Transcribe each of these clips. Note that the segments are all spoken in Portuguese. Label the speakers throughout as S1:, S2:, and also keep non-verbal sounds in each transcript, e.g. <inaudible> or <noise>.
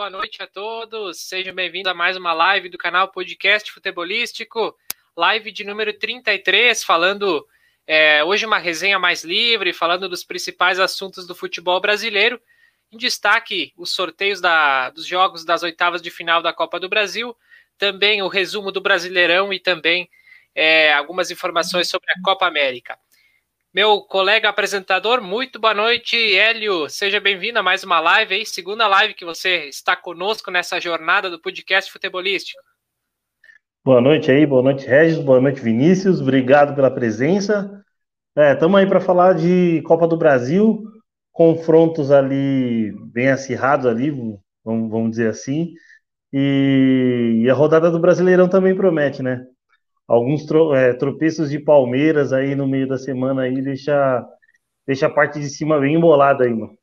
S1: Boa noite a todos. Sejam bem-vindos a mais uma live do canal Podcast Futebolístico, live de número 33, falando é, hoje uma resenha mais livre, falando dos principais assuntos do futebol brasileiro. Em destaque, os sorteios da, dos jogos das oitavas de final da Copa do Brasil, também o resumo do Brasileirão e também é, algumas informações sobre a Copa América. Meu colega apresentador, muito boa noite, Hélio. Seja bem-vindo a mais uma live aí, segunda live que você está conosco nessa jornada do podcast futebolístico.
S2: Boa noite aí, boa noite, Regis, boa noite, Vinícius. Obrigado pela presença. Estamos é, aí para falar de Copa do Brasil, confrontos ali bem acirrados ali, vamos, vamos dizer assim. E, e a rodada do Brasileirão também promete, né? Alguns tro, é, tropeços de Palmeiras aí no meio da semana aí deixa, deixa a parte de cima bem embolada aí, mano.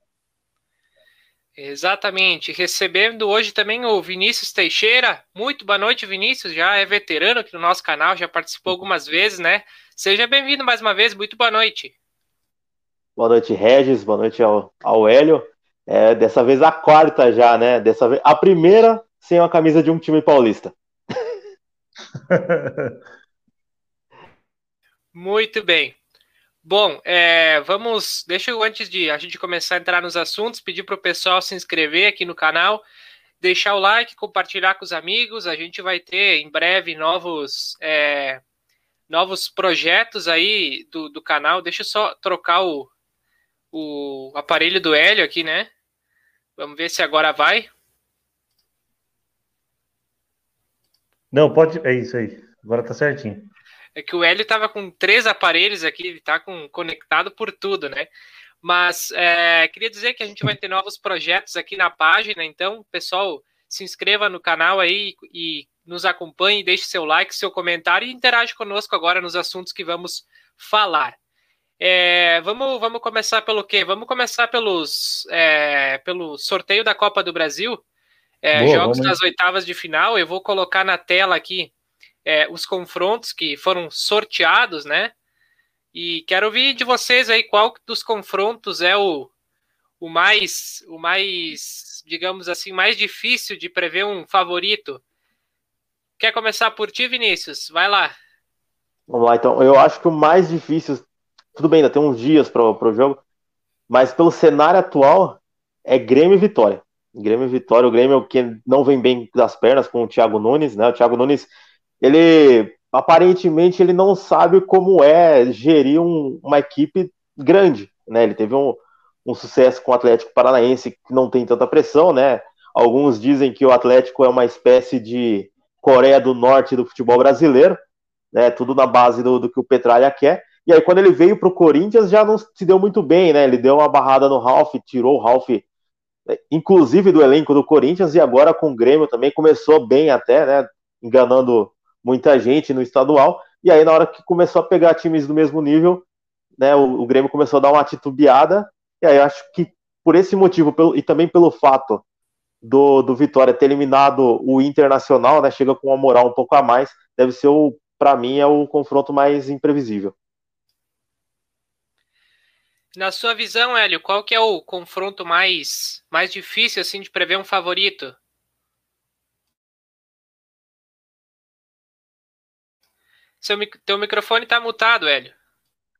S1: Exatamente. Recebendo hoje também o Vinícius Teixeira. Muito boa noite, Vinícius. Já é veterano aqui no nosso canal, já participou algumas vezes, né? Seja bem-vindo mais uma vez. Muito boa noite.
S3: Boa noite, Regis. Boa noite ao, ao Hélio. É, dessa vez a quarta já, né? Dessa vez a primeira sem a camisa de um time paulista. <laughs>
S1: Muito bem. Bom, é, vamos. Deixa eu, antes de a gente começar a entrar nos assuntos, pedir para o pessoal se inscrever aqui no canal, deixar o like, compartilhar com os amigos. A gente vai ter em breve novos, é, novos projetos aí do, do canal. Deixa eu só trocar o, o aparelho do Hélio aqui, né? Vamos ver se agora vai.
S2: Não, pode. É isso aí. Agora tá certinho
S1: é que o Hélio estava com três aparelhos aqui, ele está conectado por tudo, né? Mas é, queria dizer que a gente vai ter novos projetos aqui na página, então, pessoal, se inscreva no canal aí e nos acompanhe, deixe seu like, seu comentário e interage conosco agora nos assuntos que vamos falar. É, vamos, vamos começar pelo quê? Vamos começar pelos, é, pelo sorteio da Copa do Brasil. É, Boa, jogos das oitavas de final. Eu vou colocar na tela aqui é, os confrontos que foram sorteados, né? E quero ouvir de vocês aí qual dos confrontos é o, o mais, o mais, digamos assim, mais difícil de prever um favorito. Quer começar por ti, Vinícius? Vai lá.
S3: Vamos lá, então. Eu acho que o mais difícil, tudo bem, ainda tem uns dias para o jogo, mas pelo cenário atual é Grêmio e Vitória. Grêmio e Vitória, o Grêmio que não vem bem das pernas com o Thiago Nunes, né? O Thiago Nunes ele aparentemente ele não sabe como é gerir um, uma equipe grande, né? Ele teve um, um sucesso com o Atlético Paranaense que não tem tanta pressão, né? Alguns dizem que o Atlético é uma espécie de Coreia do Norte do futebol brasileiro, né? Tudo na base do, do que o Petralha quer. E aí, quando ele veio para o Corinthians, já não se deu muito bem, né? Ele deu uma barrada no Ralf, tirou o Ralf, né? inclusive do elenco do Corinthians, e agora com o Grêmio também começou bem até, né? Enganando muita gente no estadual, e aí na hora que começou a pegar times do mesmo nível, né, o, o Grêmio começou a dar uma titubeada, e aí acho que por esse motivo, pelo, e também pelo fato do, do Vitória ter eliminado o Internacional, né, chega com uma moral um pouco a mais, deve ser para mim, é o confronto mais imprevisível.
S1: Na sua visão, Hélio, qual que é o confronto mais, mais difícil assim de prever um favorito? Seu, teu microfone está mutado, Hélio.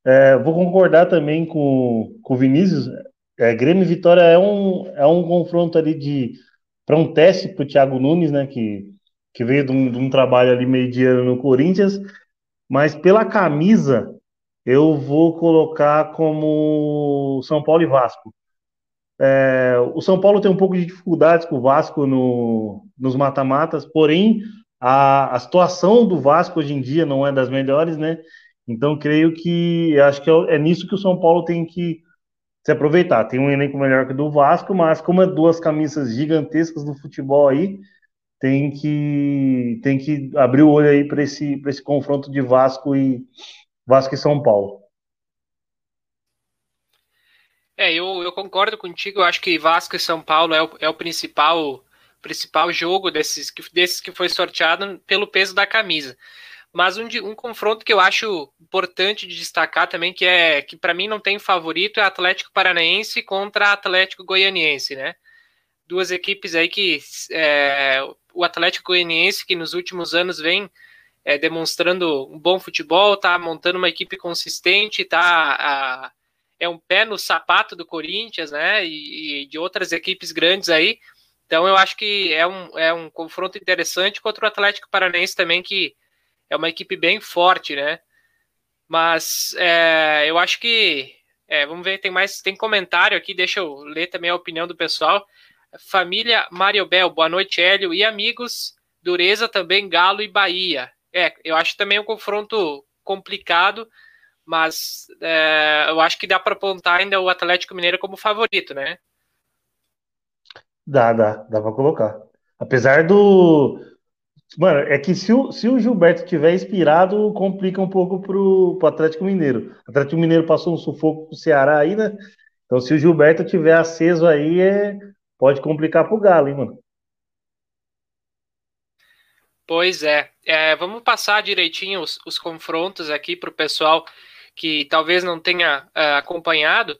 S2: É, vou concordar também com, com o Vinícius. É, Grêmio e Vitória é um, é um confronto ali de para um teste para o Thiago Nunes, né? Que, que veio de um, de um trabalho ali mediano no Corinthians, mas pela camisa eu vou colocar como São Paulo e Vasco. É, o São Paulo tem um pouco de dificuldades com o Vasco no, nos mata-matas, porém a, a situação do Vasco hoje em dia não é das melhores, né? Então, creio que acho que é, é nisso que o São Paulo tem que se aproveitar. Tem um elenco melhor que o do Vasco, mas como é duas camisas gigantescas do futebol aí, tem que tem que abrir o olho aí para esse para esse confronto de Vasco e Vasco e São Paulo.
S1: É, eu, eu concordo contigo. Eu acho que Vasco e São Paulo é o, é o principal principal jogo desses que, desses que foi sorteado pelo peso da camisa. Mas um, um confronto que eu acho importante de destacar também, que é que para mim não tem favorito, é Atlético Paranaense contra Atlético Goianiense, né? duas equipes aí que é, o Atlético Goianiense, que nos últimos anos vem é, demonstrando um bom futebol, tá montando uma equipe consistente, tá a, é um pé no sapato do Corinthians, né? E, e, de outras equipes grandes aí. Então eu acho que é um, é um confronto interessante contra o Atlético Paranaense também, que é uma equipe bem forte, né? Mas é, eu acho que. É, vamos ver, tem mais. Tem comentário aqui, deixa eu ler também a opinião do pessoal. Família Mariobel, boa noite, Hélio. E amigos, Dureza também, Galo e Bahia. É, eu acho também um confronto complicado mas é, eu acho que dá para apontar ainda o Atlético Mineiro como favorito, né?
S2: Dá, dá, dá para colocar. Apesar do. Mano, é que se o, se o Gilberto tiver inspirado, complica um pouco pro, pro Atlético Mineiro. O Atlético Mineiro passou um sufoco pro Ceará aí, né? Então, se o Gilberto tiver aceso aí, é, pode complicar pro Galo, hein, mano?
S1: Pois é. é vamos passar direitinho os, os confrontos aqui para o pessoal que talvez não tenha uh, acompanhado.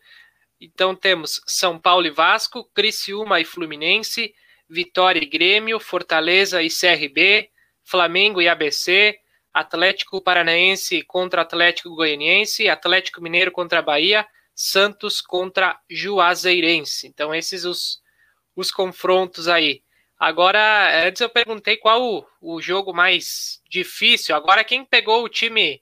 S1: Então temos São Paulo e Vasco, Criciúma e Fluminense, Vitória e Grêmio, Fortaleza e CRB, Flamengo e ABC, Atlético Paranaense contra Atlético Goianiense, Atlético Mineiro contra Bahia, Santos contra Juazeirense. Então esses os, os confrontos aí. Agora, antes eu perguntei qual o, o jogo mais difícil. Agora, quem pegou o time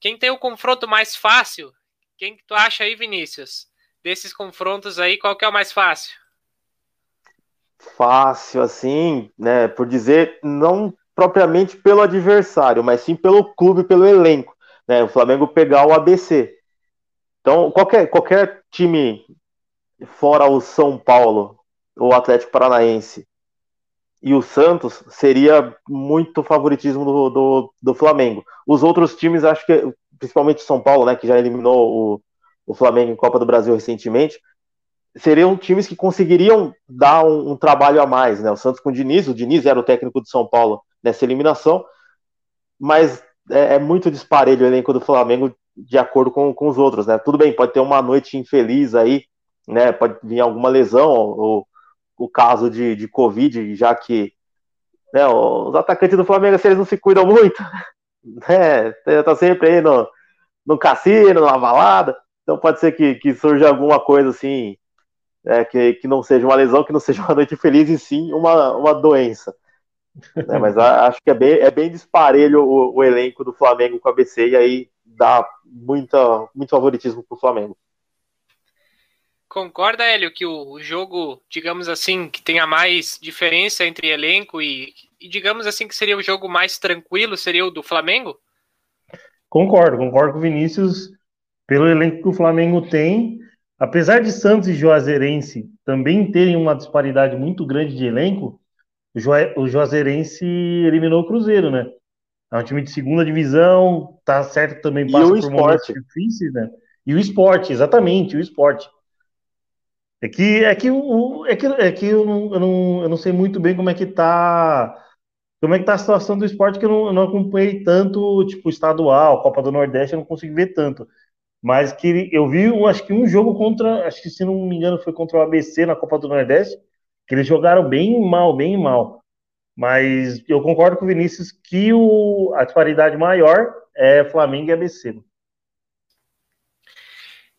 S1: quem tem o confronto mais fácil? Quem que tu acha aí, Vinícius? Desses confrontos aí, qual que é o mais fácil?
S3: Fácil, assim, né? Por dizer, não propriamente pelo adversário, mas sim pelo clube, pelo elenco. Né? O Flamengo pegar o ABC. Então, qualquer, qualquer time fora o São Paulo, o Atlético Paranaense e o Santos seria muito favoritismo do, do, do, Flamengo. Os outros times, acho que, principalmente São Paulo, né, que já eliminou o, o Flamengo em Copa do Brasil recentemente, seriam times que conseguiriam dar um, um, trabalho a mais, né? O Santos com o Diniz, o Diniz era o técnico do São Paulo nessa eliminação, mas é, é muito disparelho o elenco do Flamengo de acordo com, com os outros, né? Tudo bem, pode ter uma noite infeliz aí, né? Pode vir alguma lesão ou, o caso de, de Covid, já que né, os atacantes do Flamengo, se eles não se cuidam muito, <laughs> né, tá sempre aí no, no cassino, na balada, então pode ser que, que surja alguma coisa assim, é, que, que não seja uma lesão, que não seja uma <laughs> noite feliz, e sim uma, uma doença. Né, mas acho que é bem, é bem disparelho o, o elenco do Flamengo com a BC, e aí dá muita, muito favoritismo pro Flamengo.
S1: Concorda, Hélio, que o jogo, digamos assim, que tenha mais diferença entre elenco e, e, digamos assim, que seria o jogo mais tranquilo, seria o do Flamengo?
S2: Concordo, concordo com o Vinícius. Pelo elenco que o Flamengo tem, apesar de Santos e Juazeirense também terem uma disparidade muito grande de elenco, o, Ju o Juazeirense eliminou o Cruzeiro, né? É um time de segunda divisão, tá certo também
S3: passa por momentos
S2: difíceis, né? E o esporte, exatamente, o esporte. É que, é que, o, é que, é que eu, não, eu, não, eu não sei muito bem como é que tá como é que tá a situação do esporte que eu não, eu não acompanhei tanto, tipo, estadual, Copa do Nordeste, eu não consegui ver tanto. Mas que eu vi, acho que um jogo contra, acho que se não me engano foi contra o ABC na Copa do Nordeste, que eles jogaram bem mal, bem mal. Mas eu concordo com o Vinícius que o, a disparidade maior é Flamengo e ABC.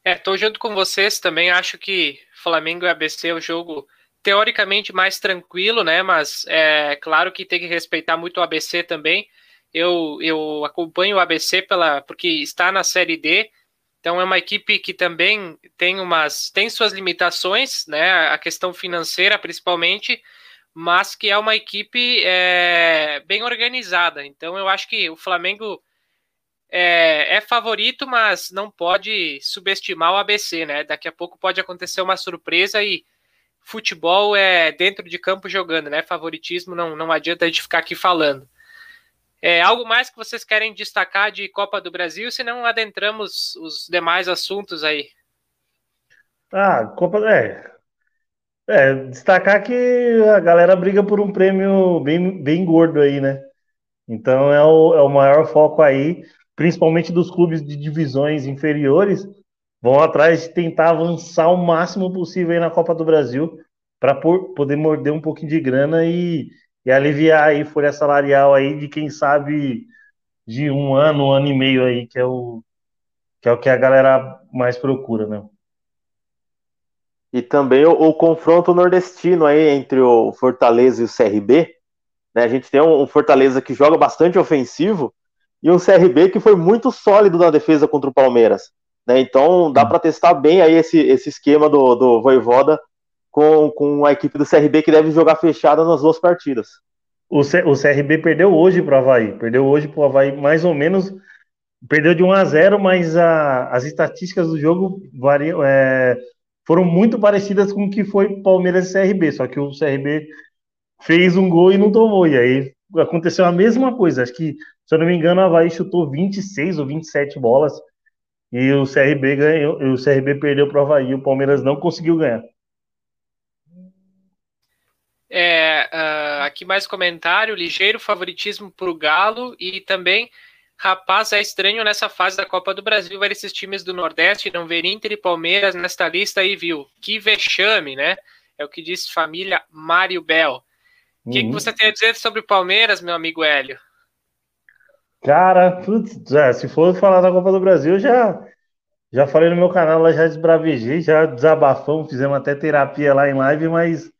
S1: É, tô junto com vocês também. Acho que Flamengo e ABC é o jogo teoricamente mais tranquilo, né? Mas é claro que tem que respeitar muito o ABC também. Eu, eu acompanho o ABC pela, porque está na Série D, então é uma equipe que também tem umas tem suas limitações, né? A questão financeira principalmente, mas que é uma equipe é, bem organizada. Então eu acho que o Flamengo é, é, favorito, mas não pode subestimar o ABC, né? Daqui a pouco pode acontecer uma surpresa e futebol é dentro de campo jogando, né? Favoritismo não, não adianta a gente ficar aqui falando. É, algo mais que vocês querem destacar de Copa do Brasil, se não adentramos os demais assuntos aí?
S2: Ah, Copa. É, é, destacar que a galera briga por um prêmio bem, bem gordo aí, né? Então é o, é o maior foco aí principalmente dos clubes de divisões inferiores, vão atrás de tentar avançar o máximo possível aí na Copa do Brasil, para poder morder um pouquinho de grana e, e aliviar aí folha salarial aí de quem sabe de um ano, um ano e meio aí, que é o que é o que a galera mais procura, né?
S3: E também o, o confronto nordestino aí entre o Fortaleza e o CRB. Né? A gente tem um, um Fortaleza que joga bastante ofensivo e um CRB que foi muito sólido na defesa contra o Palmeiras. Né? Então dá para testar bem aí esse, esse esquema do, do Voivoda com, com a equipe do CRB que deve jogar fechada nas duas partidas.
S2: O, C, o CRB perdeu hoje para o Havaí, perdeu hoje para o Havaí mais ou menos, perdeu de 1 a 0, mas a, as estatísticas do jogo variam, é, foram muito parecidas com o que foi Palmeiras e CRB, só que o CRB fez um gol e não tomou, e aí aconteceu a mesma coisa, acho que, se eu não me engano, o Havaí chutou 26 ou 27 bolas, e o CRB ganhou, o CRB perdeu para o Havaí, o Palmeiras não conseguiu ganhar.
S1: É, uh, aqui mais comentário, ligeiro favoritismo para o Galo e também, rapaz, é estranho nessa fase da Copa do Brasil ver esses times do Nordeste não ver Inter e Palmeiras nesta lista aí, viu? Que vexame, né? É o que disse família Mário Bel. O que, que, uhum. você tem a dizer sobre o Palmeiras, meu amigo Hélio?
S2: Cara, putz, já, se for falar da Copa do Brasil, já já falei no meu canal lá, já desbravejei, já desabafamos, fizemos até terapia lá em live, mas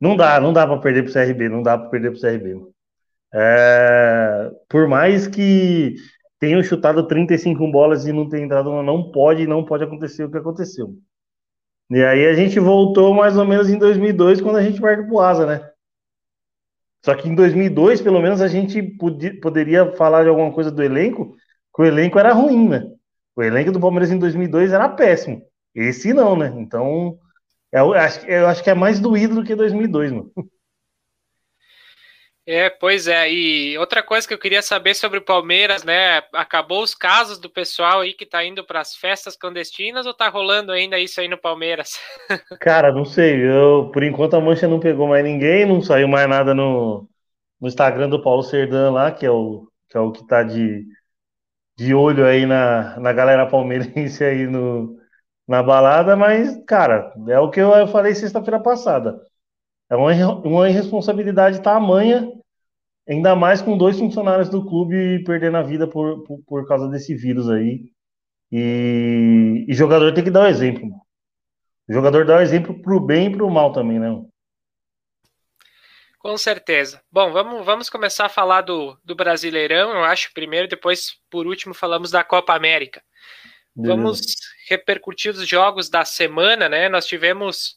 S2: não dá, não dá para perder pro CRB, não dá para perder pro CRB. É, por mais que tenham chutado 35 bolas e não tenha entrado, não pode, não pode acontecer o que aconteceu. E aí a gente voltou mais ou menos em 2002, quando a gente perde pro Asa, né? Só que em 2002, pelo menos, a gente podia, poderia falar de alguma coisa do elenco, que o elenco era ruim, né? O elenco do Palmeiras em 2002 era péssimo. Esse não, né? Então, eu acho, eu acho que é mais doído do que 2002, mano.
S1: É, pois é. E outra coisa que eu queria saber sobre o Palmeiras, né? Acabou os casos do pessoal aí que tá indo para as festas clandestinas ou tá rolando ainda isso aí no Palmeiras? <laughs>
S2: Cara, não sei. Eu, por enquanto a mancha não pegou mais ninguém, não saiu mais nada no, no Instagram do Paulo Serdan lá, que é o que é o que tá de, de olho aí na, na galera palmeirense aí no, na balada, mas, cara, é o que eu falei sexta-feira passada. É uma, uma irresponsabilidade tamanha, ainda mais com dois funcionários do clube perdendo a vida por, por, por causa desse vírus aí. E, e jogador tem que dar o exemplo. O jogador dá o exemplo pro bem e pro mal também, né?
S1: Com certeza. Bom, vamos, vamos começar a falar do, do Brasileirão, eu acho, primeiro, depois, por último, falamos da Copa América. Vamos repercutir os jogos da semana, né? Nós tivemos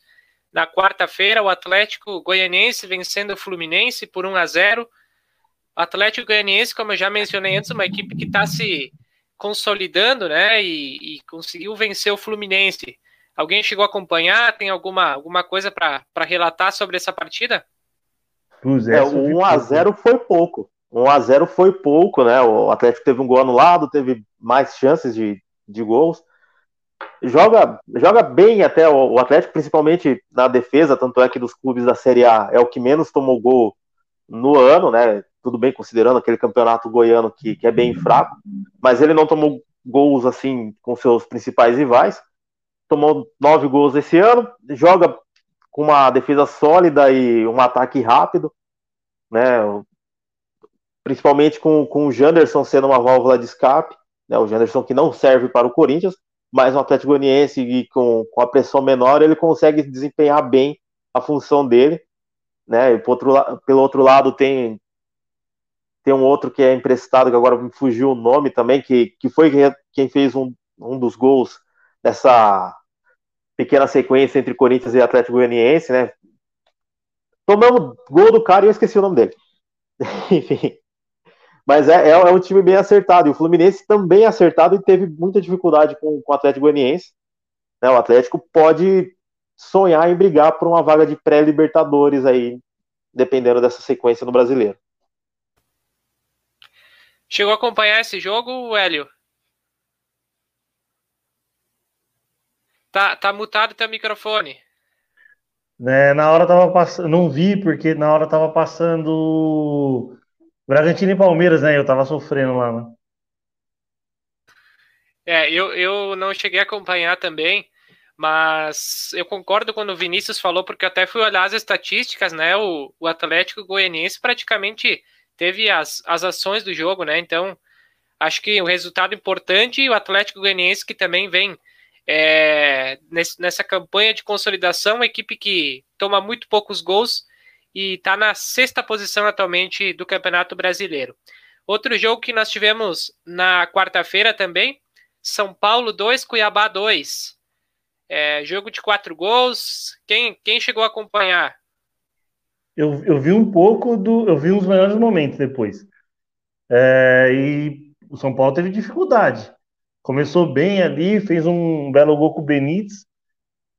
S1: na quarta-feira o Atlético Goianiense vencendo o Fluminense por 1 a 0. O Atlético Goianiense, como eu já mencionei antes, uma equipe que está se consolidando, né? E, e, conseguiu vencer o Fluminense. Alguém chegou a acompanhar? Tem alguma, alguma coisa para relatar sobre essa partida?
S3: É, o 1 a 0 foi pouco. 1 a 0 foi pouco, né? O Atlético teve um gol anulado, teve mais chances de, de gols joga, joga bem até o, Atlético, principalmente na defesa, tanto é que dos clubes da Série A é o que menos tomou gol no ano, né? Tudo bem considerando aquele campeonato goiano que, que é bem fraco, mas ele não tomou gols assim com seus principais rivais. Tomou nove gols esse ano, joga com uma defesa sólida e um ataque rápido, né? Principalmente com, com o Janderson sendo uma válvula de escape, né? O Janderson que não serve para o Corinthians, mas no Atlético Goianiense com, com a pressão menor, ele consegue desempenhar bem a função dele. Né? E outro, pelo outro lado, tem, tem um outro que é emprestado, que agora me fugiu o nome também, que, que foi quem fez um, um dos gols dessa pequena sequência entre Corinthians e Atlético Goianiense, né? Tomamos gol do cara e eu esqueci o nome dele. <laughs> Enfim. Mas é, é, é, um time bem acertado. E o Fluminense também é acertado e teve muita dificuldade com, com o Atlético Goianiense. Né? O Atlético pode sonhar em brigar por uma vaga de pré-libertadores aí, dependendo dessa sequência no brasileiro.
S1: Chegou a acompanhar esse jogo, Hélio? Tá, tá mutado teu microfone.
S2: É, na hora tava passando. Não vi, porque na hora tava passando Bragantino e Palmeiras, né? Eu tava sofrendo lá, né?
S1: É, eu, eu não cheguei a acompanhar também, Mas eu concordo quando o Vinícius falou, porque até fui olhar as estatísticas, né? O, o Atlético Goianiense praticamente teve as, as ações do jogo, né? Então, acho que o resultado importante e o Atlético Goianiense que também vem é, nesse, nessa campanha de consolidação, uma equipe que toma muito poucos gols e está na sexta posição atualmente do Campeonato Brasileiro. Outro jogo que nós tivemos na quarta-feira também, São Paulo 2, Cuiabá 2. É, jogo de quatro gols. Quem, quem chegou a acompanhar?
S2: Eu, eu vi um pouco do. Eu vi uns melhores momentos depois. É, e o São Paulo teve dificuldade. Começou bem ali, fez um belo gol com o Benítez,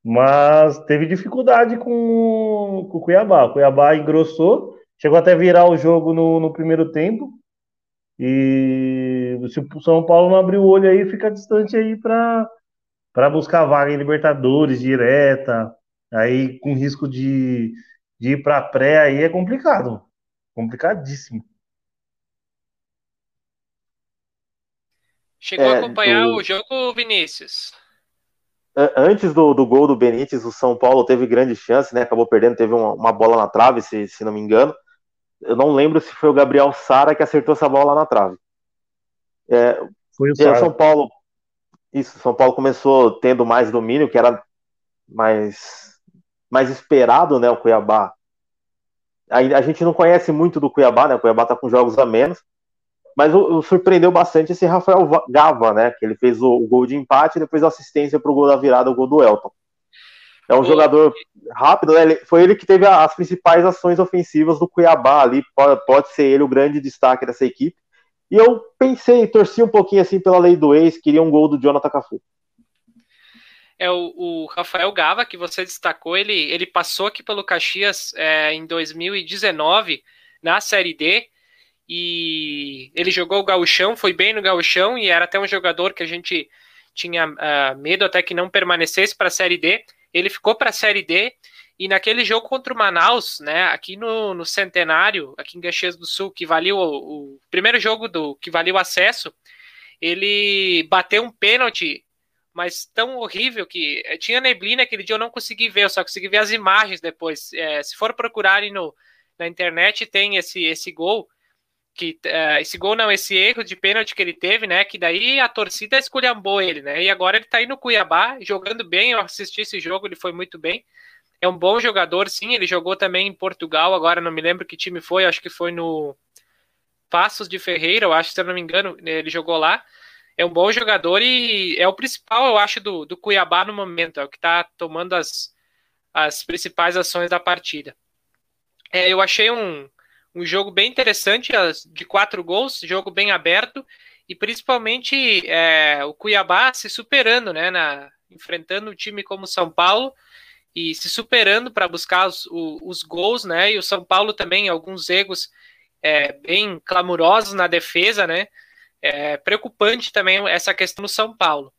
S2: mas teve dificuldade com, com o Cuiabá. O Cuiabá engrossou, chegou até virar o jogo no, no primeiro tempo. E se o São Paulo não abrir o olho aí, fica distante aí para para buscar vaga em Libertadores direta, aí com risco de, de ir para pré, aí é complicado. Complicadíssimo.
S1: Chegou é, a acompanhar o jogo, Vinícius?
S3: Antes do, do gol do Benítez, o São Paulo teve grande chance, né? Acabou perdendo, teve uma, uma bola na trave, se, se não me engano. Eu não lembro se foi o Gabriel Sara que acertou essa bola na trave. É, foi o Sara. São Paulo isso, São Paulo começou tendo mais domínio, que era mais, mais esperado, né? O Cuiabá. A, a gente não conhece muito do Cuiabá, né? O Cuiabá tá com jogos a menos. Mas o, o surpreendeu bastante esse Rafael Gava, né? Que ele fez o, o gol de empate e depois a assistência para o gol da virada, o gol do Elton. É um jogador rápido, né? Ele, foi ele que teve as principais ações ofensivas do Cuiabá ali. Pode, pode ser ele o grande destaque dessa equipe. E eu pensei, torci um pouquinho assim pela lei do ex, queria um gol do Jonathan Cafu.
S1: É o, o, Rafael Gava, que você destacou, ele, ele passou aqui pelo Caxias é, em 2019 na Série D e ele jogou o gauchão, foi bem no gauchão e era até um jogador que a gente tinha uh, medo até que não permanecesse para a Série D. Ele ficou para a Série D e naquele jogo contra o Manaus, né, aqui no, no Centenário, aqui em Caxias do Sul, que valeu o, o primeiro jogo do que valeu o acesso, ele bateu um pênalti, mas tão horrível que eh, tinha neblina aquele dia eu não consegui ver, eu só consegui ver as imagens depois. É, se for procurarem no, na internet, tem esse, esse gol que uh, esse gol não, esse erro de pênalti que ele teve, né? Que daí a torcida esculhambou ele, né? E agora ele tá aí no Cuiabá, jogando bem. Eu assisti esse jogo, ele foi muito bem é um bom jogador, sim. Ele jogou também em Portugal, agora não me lembro que time foi, acho que foi no Passos de Ferreira, eu acho, se eu não me engano, ele jogou lá. É um bom jogador e é o principal, eu acho, do, do Cuiabá no momento, é o que está tomando as, as principais ações da partida. É, eu achei um, um jogo bem interessante, de quatro gols, jogo bem aberto, e principalmente é, o Cuiabá se superando, né, na, enfrentando um time como São Paulo, e se superando para buscar os, os, os, gols, né? E o São Paulo também, alguns erros é, bem clamorosos na defesa, né? É preocupante também essa questão do São Paulo.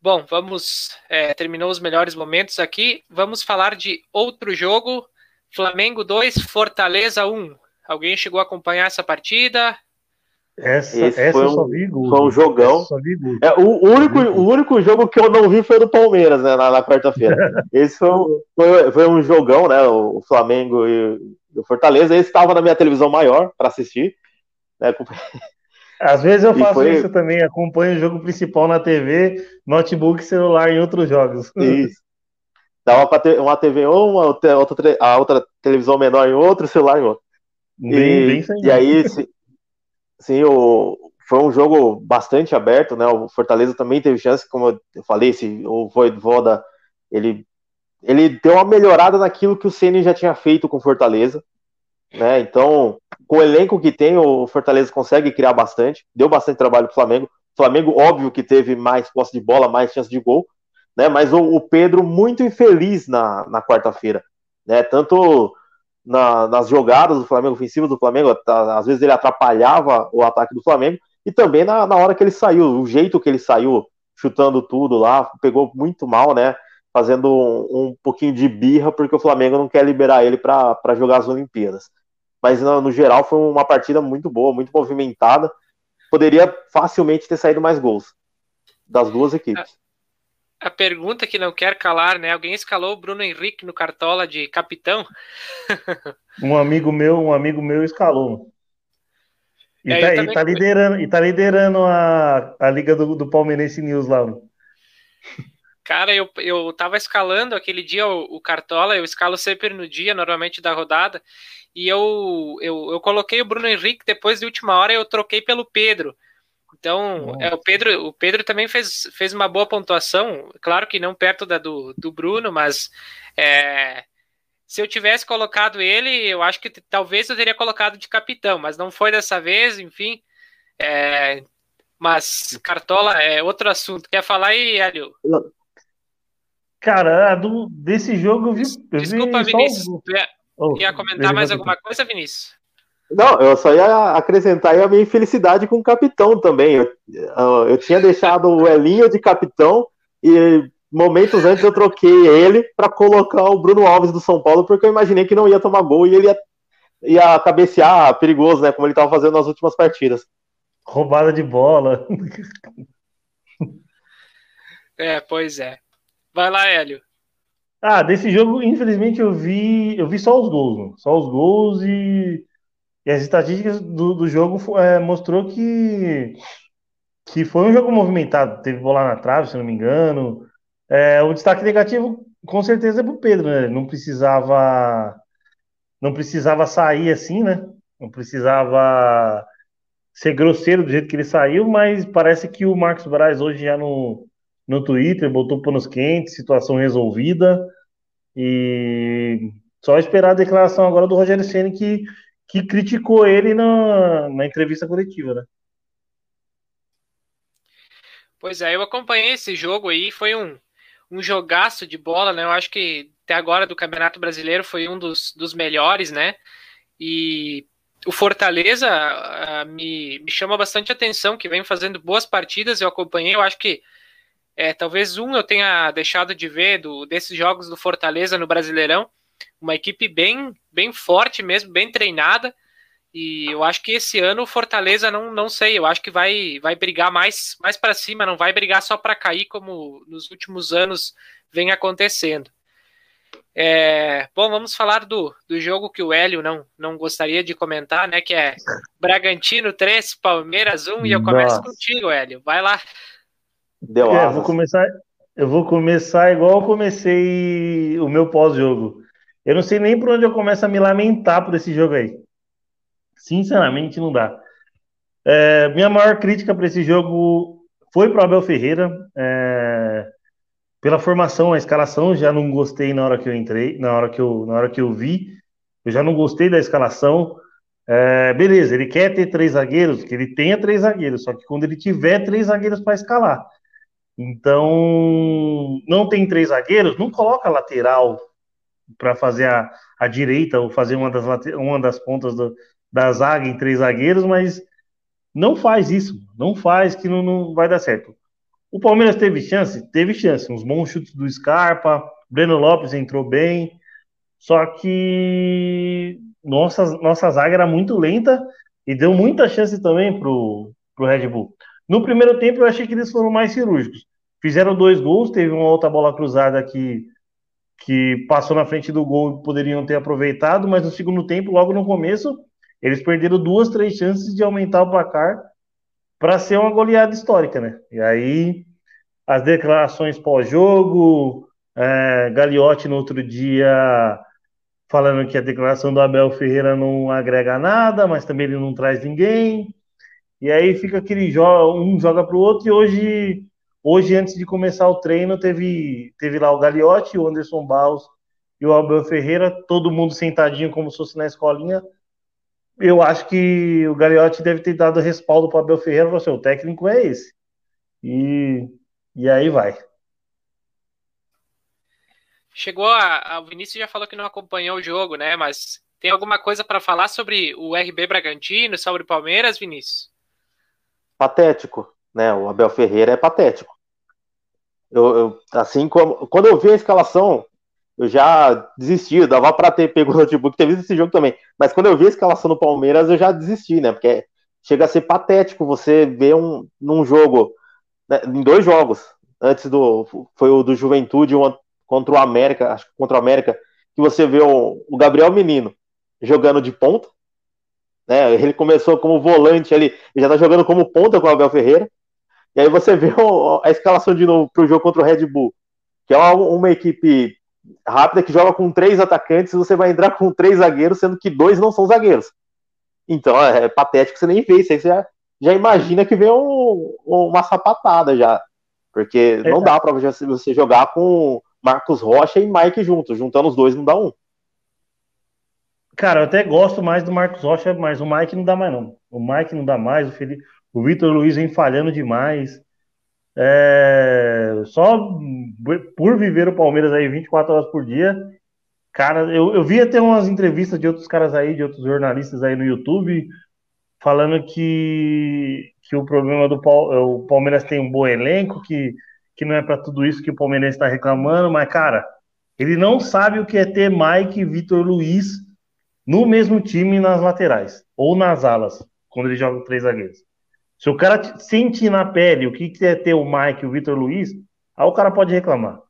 S1: Bom, vamos. É, terminou os melhores momentos aqui. Vamos falar de outro jogo. Flamengo 2, Fortaleza 1. Alguém chegou a acompanhar essa partida?
S3: Essa, Esse essa foi, um, foi um jogão. É, o, único, o único jogo que eu não vi foi do Palmeiras, né, na, na quarta-feira. <laughs> Esse foi, foi, foi, um jogão, né? O, Flamengo e o Fortaleza. Esse estava na minha televisão maior para assistir. Né, <laughs>
S2: Às vezes eu faço foi... isso também, acompanho o jogo principal na TV, notebook celular em outros jogos.
S3: Isso. Dava para ter uma TV ou uma outra, a outra televisão menor em outro, celular em outro. Bem, e, bem e aí, Sim, o, foi um jogo bastante aberto, né? O Fortaleza também teve chance, como eu falei, esse, o Voivoda, ele, ele deu uma melhorada naquilo que o Ceni já tinha feito com o Fortaleza, né? Então, com o elenco que tem, o Fortaleza consegue criar bastante, deu bastante trabalho pro Flamengo. O Flamengo, óbvio que teve mais posse de bola, mais chance de gol, né? Mas o, o Pedro muito infeliz na, na quarta-feira, né? Tanto na, nas jogadas do Flamengo, ofensivas do Flamengo, às vezes ele atrapalhava o ataque do Flamengo, e também na, na hora que ele saiu, o jeito que ele saiu, chutando tudo lá, pegou muito mal, né? Fazendo um, um pouquinho de birra, porque o Flamengo não quer liberar ele para jogar as Olimpíadas. Mas no, no geral foi uma partida muito boa, muito movimentada. Poderia facilmente ter saído mais gols das duas equipes.
S1: A pergunta que não quer calar, né? Alguém escalou o Bruno Henrique no cartola de capitão? <laughs>
S2: um amigo meu, um amigo meu escalou. E, é, tá, e tá, liderando, e tá liderando a, a liga do, do Palmeirense News lá.
S1: Cara, eu, eu tava escalando aquele dia o, o, Cartola, eu escalo sempre no dia, normalmente da rodada, e eu, eu, eu coloquei o Bruno Henrique depois de última hora eu troquei pelo Pedro. Então, é, o Pedro, o Pedro também fez, fez uma boa pontuação, claro que não perto da do, do Bruno, mas é, se eu tivesse colocado ele, eu acho que talvez eu teria colocado de capitão, mas não foi dessa vez, enfim. É, mas Cartola é outro assunto. Quer falar aí, Hélio?
S2: Cara, do, desse jogo eu vi.
S1: Eu Desculpa, vi Vinícius. Só... Ia, oh, ia comentar mais alguma coisa, Vinícius?
S3: Não, eu só ia acrescentar a minha infelicidade com o capitão também. Eu, eu, eu tinha deixado o Elinho de capitão e momentos antes eu troquei ele para colocar o Bruno Alves do São Paulo, porque eu imaginei que não ia tomar gol e ele ia, ia cabecear perigoso, né? Como ele estava fazendo nas últimas partidas.
S2: Roubada de bola.
S1: É, pois é. Vai lá, Hélio.
S2: Ah, desse jogo, infelizmente, eu vi, eu vi só os gols, mano. só os gols e, e as estatísticas do, do jogo é, mostrou que que foi um jogo movimentado. Teve bola na trave, se não me engano. É, o destaque negativo, com certeza, é pro Pedro, né? Não precisava, não precisava sair assim, né? Não precisava ser grosseiro do jeito que ele saiu, mas parece que o Marcos Braz hoje já no, no Twitter botou panos quentes, situação resolvida. E só esperar a declaração agora do Rogério Ceni que, que criticou ele na, na entrevista coletiva, né?
S1: Pois é, eu acompanhei esse jogo aí, foi um, um jogaço de bola, né? Eu acho que até agora do Campeonato Brasileiro foi um dos, dos melhores, né? E o Fortaleza uh, me, me chama bastante atenção, que vem fazendo boas partidas, eu acompanhei, eu acho que é, talvez um eu tenha deixado de ver do, desses jogos do Fortaleza no Brasileirão, uma equipe bem, bem forte mesmo, bem treinada, e eu acho que esse ano o Fortaleza não, não sei, eu acho que vai, vai brigar mais, mais para cima, não vai brigar só para cair como nos últimos anos vem acontecendo. É, bom, vamos falar do, do jogo que o Hélio não, não gostaria de comentar, né? Que é Bragantino 3, Palmeiras 1, e eu começo Nossa. contigo, Hélio. Vai lá.
S2: Deu é, vou começar, eu vou começar igual eu comecei o meu pós-jogo. Eu não sei nem por onde eu começo a me lamentar por esse jogo aí. Sinceramente, não dá. É, minha maior crítica para esse jogo foi para o Abel Ferreira. É, pela formação, a escalação, já não gostei na hora que eu entrei, na hora que eu, na hora que eu vi. Eu já não gostei da escalação. É, beleza, ele quer ter três zagueiros, que ele tenha três zagueiros, só que quando ele tiver três zagueiros para escalar. Então, não tem três zagueiros, não coloca lateral para fazer a, a direita ou fazer uma das, uma das pontas do, da zaga em três zagueiros, mas não faz isso, não faz que não, não vai dar certo. O Palmeiras teve chance? Teve chance, uns bons chutes do Scarpa, Breno Lopes entrou bem, só que nossa, nossa zaga era muito lenta e deu muita chance também pro, pro Red Bull. No primeiro tempo eu achei que eles foram mais cirúrgicos. Fizeram dois gols, teve uma outra bola cruzada que, que passou na frente do gol e poderiam ter aproveitado, mas no segundo tempo, logo no começo, eles perderam duas, três chances de aumentar o placar para ser uma goleada histórica, né? E aí as declarações pós-jogo, é, Gagliotti no outro dia falando que a declaração do Abel Ferreira não agrega nada, mas também ele não traz ninguém. E aí fica aquele jogo, um joga para o outro, e hoje, hoje, antes de começar o treino, teve, teve lá o Gagliotti, o Anderson Baus e o Abel Ferreira, todo mundo sentadinho como se fosse na escolinha, eu acho que o Gagliotti deve ter dado respaldo para o Abel Ferreira, falou assim, o técnico é esse. E, e aí vai.
S1: Chegou a, a, o Vinícius já falou que não acompanhou o jogo, né? Mas tem alguma coisa para falar sobre o RB Bragantino, sobre o Palmeiras, Vinícius?
S3: Patético, né? O Abel Ferreira é patético. Eu, eu, assim como quando eu vi a escalação, eu já desisti, dava para ter pego o notebook, ter visto esse jogo também. Mas quando eu vi a escalação do Palmeiras, eu já desisti, né? Porque chega a ser patético você ver um, num jogo, né, em dois jogos, antes do. Foi o do Juventude contra o América, acho que contra o América, que você vê o, o Gabriel Menino jogando de ponta. Né? Ele começou como volante ali, ele já tá jogando como ponta com o Abel Ferreira. E aí você vê <laughs> o, a escalação de novo pro jogo contra o Red Bull, que é uma, equipe rápida que joga com três atacantes e você vai entrar com três zagueiros, sendo que dois não são zagueiros. Então é, é patético você nem vê isso aí, você já, já imagina que vem um, uma sapatada já. Porque não dá para você jogar com Marcos Rocha e Mike juntos. Juntando os dois não dá um.
S2: Cara, eu até gosto mais do Marcos Rocha, mas o Mike não dá mais, não. O Mike não dá mais, o, Felipe, o Vitor Luiz vem falhando demais. É, só por viver o Palmeiras aí 24 horas por dia, cara, eu, eu vi até umas entrevistas de outros caras aí, de outros jornalistas aí no YouTube, falando que, que o problema do o Palmeiras tem um bom elenco, que, que não é para tudo isso que o Palmeiras está reclamando, mas, cara, ele não sabe o que é ter Mike e Vitor Luiz no mesmo time nas laterais, ou nas alas, quando ele joga três zagueiros. Se o cara sentir na pele o que é ter o Mike e o Vitor Luiz, aí o cara pode reclamar.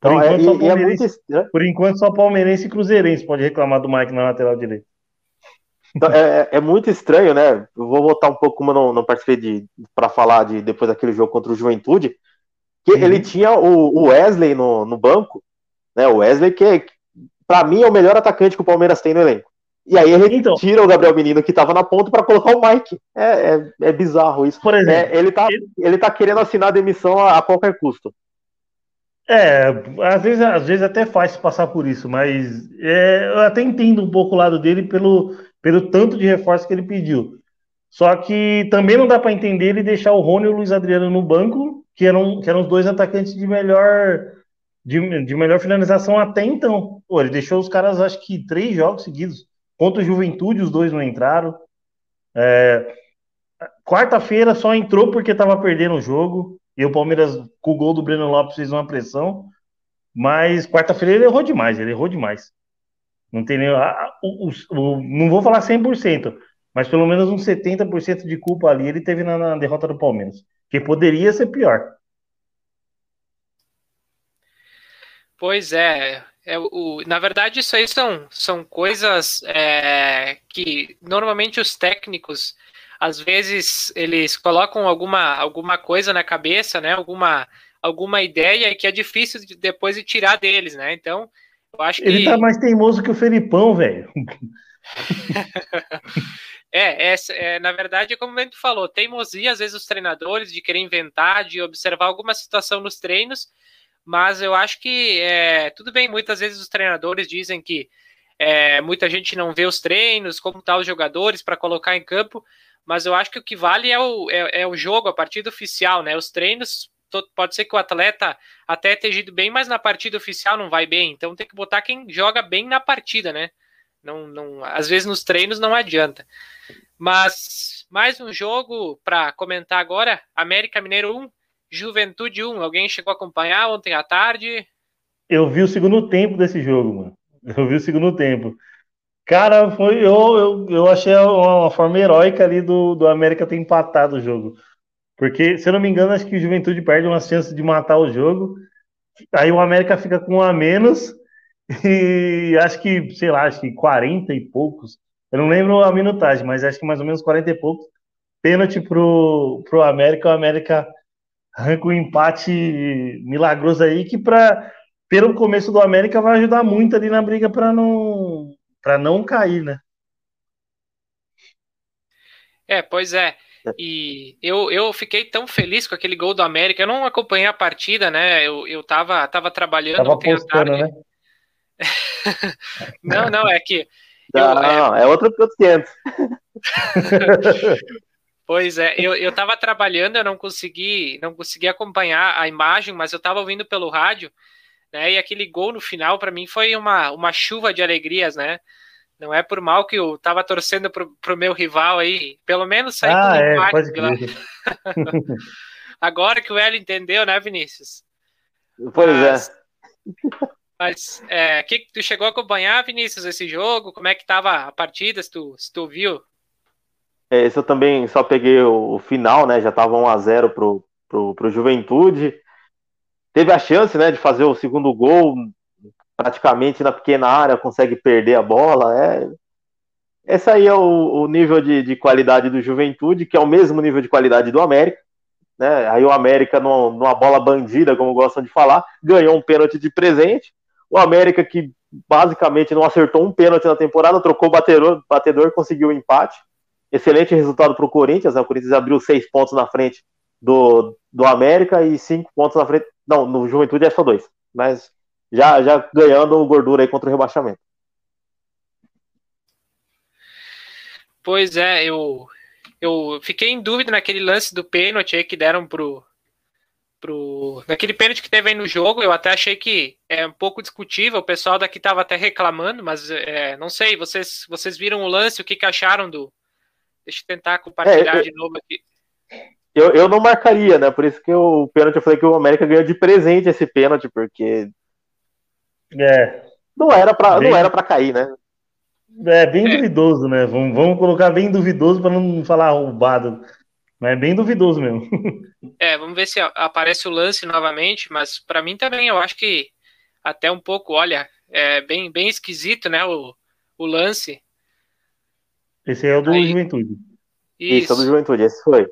S2: Por, então, enquanto, é, só é por enquanto, só palmeirense e cruzeirense pode reclamar do Mike na lateral direita.
S3: Então, é, é, muito estranho, né? Eu vou voltar um pouco como eu não, não participei de para falar de depois daquele jogo contra o Juventude, que uhum. ele tinha o, o, Wesley no, no banco, né? O Wesley que para mim é o melhor atacante que o Palmeiras tem no elenco. E aí ele então, tira o Gabriel Menino que estava na ponta para colocar o Mike. É, é, é, bizarro isso. Por exemplo, é, ele, tá, ele tá querendo assinar a demissão a, a qualquer custo.
S2: É, às vezes, às vezes até faz passar por isso, mas é, eu até entendo um pouco o lado dele pelo, pelo tanto de reforço que ele pediu. Só que também não dá para entender ele deixar o Rony e o Luiz Adriano no banco, que eram, que eram os dois atacantes de melhor de, de melhor finalização até então. Pô, ele deixou os caras, acho que três jogos seguidos. Contra o Juventude, os dois não entraram. É, Quarta-feira só entrou porque estava perdendo o jogo. E o Palmeiras, com o gol do Breno Lopes, fez uma pressão. Mas quarta-feira ele errou demais, ele errou demais. Não tem nem. não vou falar 100%, mas pelo menos uns 70% de culpa ali ele teve na, na derrota do Palmeiras. Que poderia ser pior.
S1: Pois é, é o, na verdade isso aí são, são coisas é, que normalmente os técnicos às vezes eles colocam alguma, alguma coisa na cabeça, né? Alguma, alguma ideia que é difícil de, depois de tirar deles, né? Então, eu acho que.
S2: Ele tá mais teimoso que o Felipão, velho. <laughs>
S1: é, é, é, na verdade, como o falou, teimosia, às vezes, os treinadores de querer inventar, de observar alguma situação nos treinos, mas eu acho que é, tudo bem, muitas vezes os treinadores dizem que é, muita gente não vê os treinos, como tá os jogadores para colocar em campo, mas eu acho que o que vale é o, é, é o jogo, a partida oficial, né? Os treinos, pode ser que o atleta até esteja ido bem, mas na partida oficial não vai bem. Então tem que botar quem joga bem na partida, né? Não, não, às vezes nos treinos não adianta. Mas mais um jogo para comentar agora: América Mineiro 1, Juventude 1. Alguém chegou a acompanhar ontem à tarde?
S2: Eu vi o segundo tempo desse jogo, mano. Eu vi o segundo tempo. Cara, foi, eu, eu, eu achei uma, forma heróica ali do, do América ter empatado o jogo. Porque, se eu não me engano, acho que o Juventude perde uma chance de matar o jogo. Aí o América fica com um a menos. <laughs> E acho que, sei lá, acho que 40 e poucos. Eu não lembro a minutagem, mas acho que mais ou menos 40 e poucos. Pênalti pro, pro América. O América arranca um empate milagroso aí que, pra, pelo começo do América, vai ajudar muito ali na briga para não para não cair, né?
S1: É, pois é. E eu, eu fiquei tão feliz com aquele gol do América. Eu não acompanhei a partida, né? Eu, eu tava, tava trabalhando.
S2: Tava postando, né? <laughs>
S1: não, não, é que.
S3: Não, eu, não, é, é outro 500. <laughs>
S1: pois é, eu, eu tava trabalhando, eu não consegui, não consegui acompanhar a imagem, mas eu tava ouvindo pelo rádio né? E aquele gol no final, para mim, foi uma, uma chuva de alegrias, né? Não é por mal que eu tava torcendo pro, pro meu rival aí, pelo menos sair
S2: ah, com é, empate. <laughs>
S1: Agora que o Hélio entendeu, né, Vinícius?
S3: Pois é. mas, é.
S1: Mas é, que, tu chegou a acompanhar, Vinícius, esse jogo? Como é que tava a partida, se tu, se tu viu?
S3: É, esse eu também só peguei o, final, né? Já tava 1x0 pro, pro, pro Juventude. Teve a chance, né, de fazer o segundo gol praticamente na pequena área, consegue perder a bola. É, esse aí é o, o nível de, de, qualidade do Juventude, que é o mesmo nível de qualidade do América. Né? Aí o América, numa bola bandida, como gostam de falar, ganhou um pênalti de presente. O América, que basicamente não acertou um pênalti na temporada, trocou o batedor, batedor conseguiu o um empate. Excelente resultado para o Corinthians. Né? O Corinthians abriu seis pontos na frente do, do América e cinco pontos na frente. Não, no Juventude é só dois. Mas já, já ganhando gordura aí contra o rebaixamento.
S1: Pois é, eu, eu fiquei em dúvida naquele lance do pênalti aí que deram pro, pro. Naquele pênalti que teve aí no jogo, eu até achei que é um pouco discutível, o pessoal daqui tava até reclamando, mas é, não sei, vocês, vocês viram o lance, o que, que acharam do. Deixa eu tentar compartilhar é, de novo aqui.
S3: Eu, eu não marcaria, né? Por isso que o pênalti eu falei que o América ganhou de presente esse pênalti, porque é. Não era para bem... não era para cair, né?
S2: É bem é. duvidoso, né? Vamos, vamos colocar bem duvidoso para não falar roubado. Mas é bem duvidoso mesmo.
S1: É, vamos ver se aparece o lance novamente, mas para mim também eu acho que até um pouco, olha, é bem, bem esquisito, né, o, o lance.
S2: Esse é o do Aí. Juventude.
S3: Isso. Isso é do Juventude, esse foi.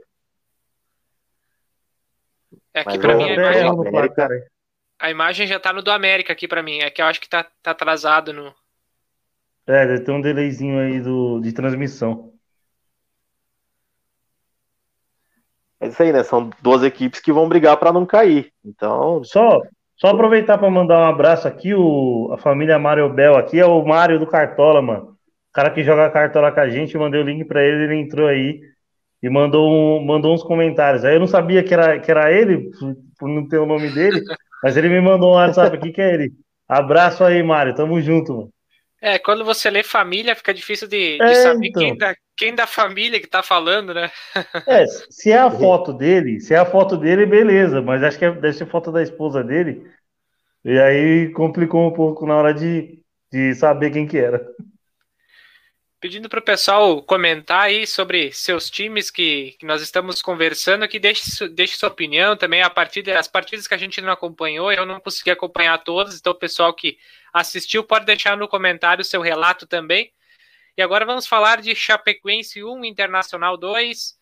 S1: É que para mim é imagem a imagem já tá no do América aqui para mim. É que eu acho que tá, tá atrasado no.
S2: É, deve ter um delayzinho aí do, de transmissão.
S3: É isso aí, né? São duas equipes que vão brigar para não cair. Então.
S2: Só, só aproveitar para mandar um abraço aqui, o, a família Mário Bel aqui é o Mário do Cartola, mano. O cara que joga cartola com a gente, mandei o link para ele, ele entrou aí e mandou, um, mandou uns comentários. Aí eu não sabia que era, que era ele, por não ter o nome dele. <laughs> Mas ele me mandou um WhatsApp aqui que é ele. Abraço aí, Mário. Tamo junto, mano.
S1: É, quando você lê família, fica difícil de, de é, saber então. quem, da, quem da família que tá falando, né?
S2: É, se é a <laughs> foto dele, se é a foto dele, beleza, mas acho que é, deve ser foto da esposa dele. E aí complicou um pouco na hora de, de saber quem que era
S1: pedindo para o pessoal comentar aí sobre seus times que, que nós estamos conversando aqui, deixe, deixe sua opinião também, a partir das partidas que a gente não acompanhou, eu não consegui acompanhar todas, então o pessoal que assistiu pode deixar no comentário o seu relato também. E agora vamos falar de Chapecoense 1, Internacional 2.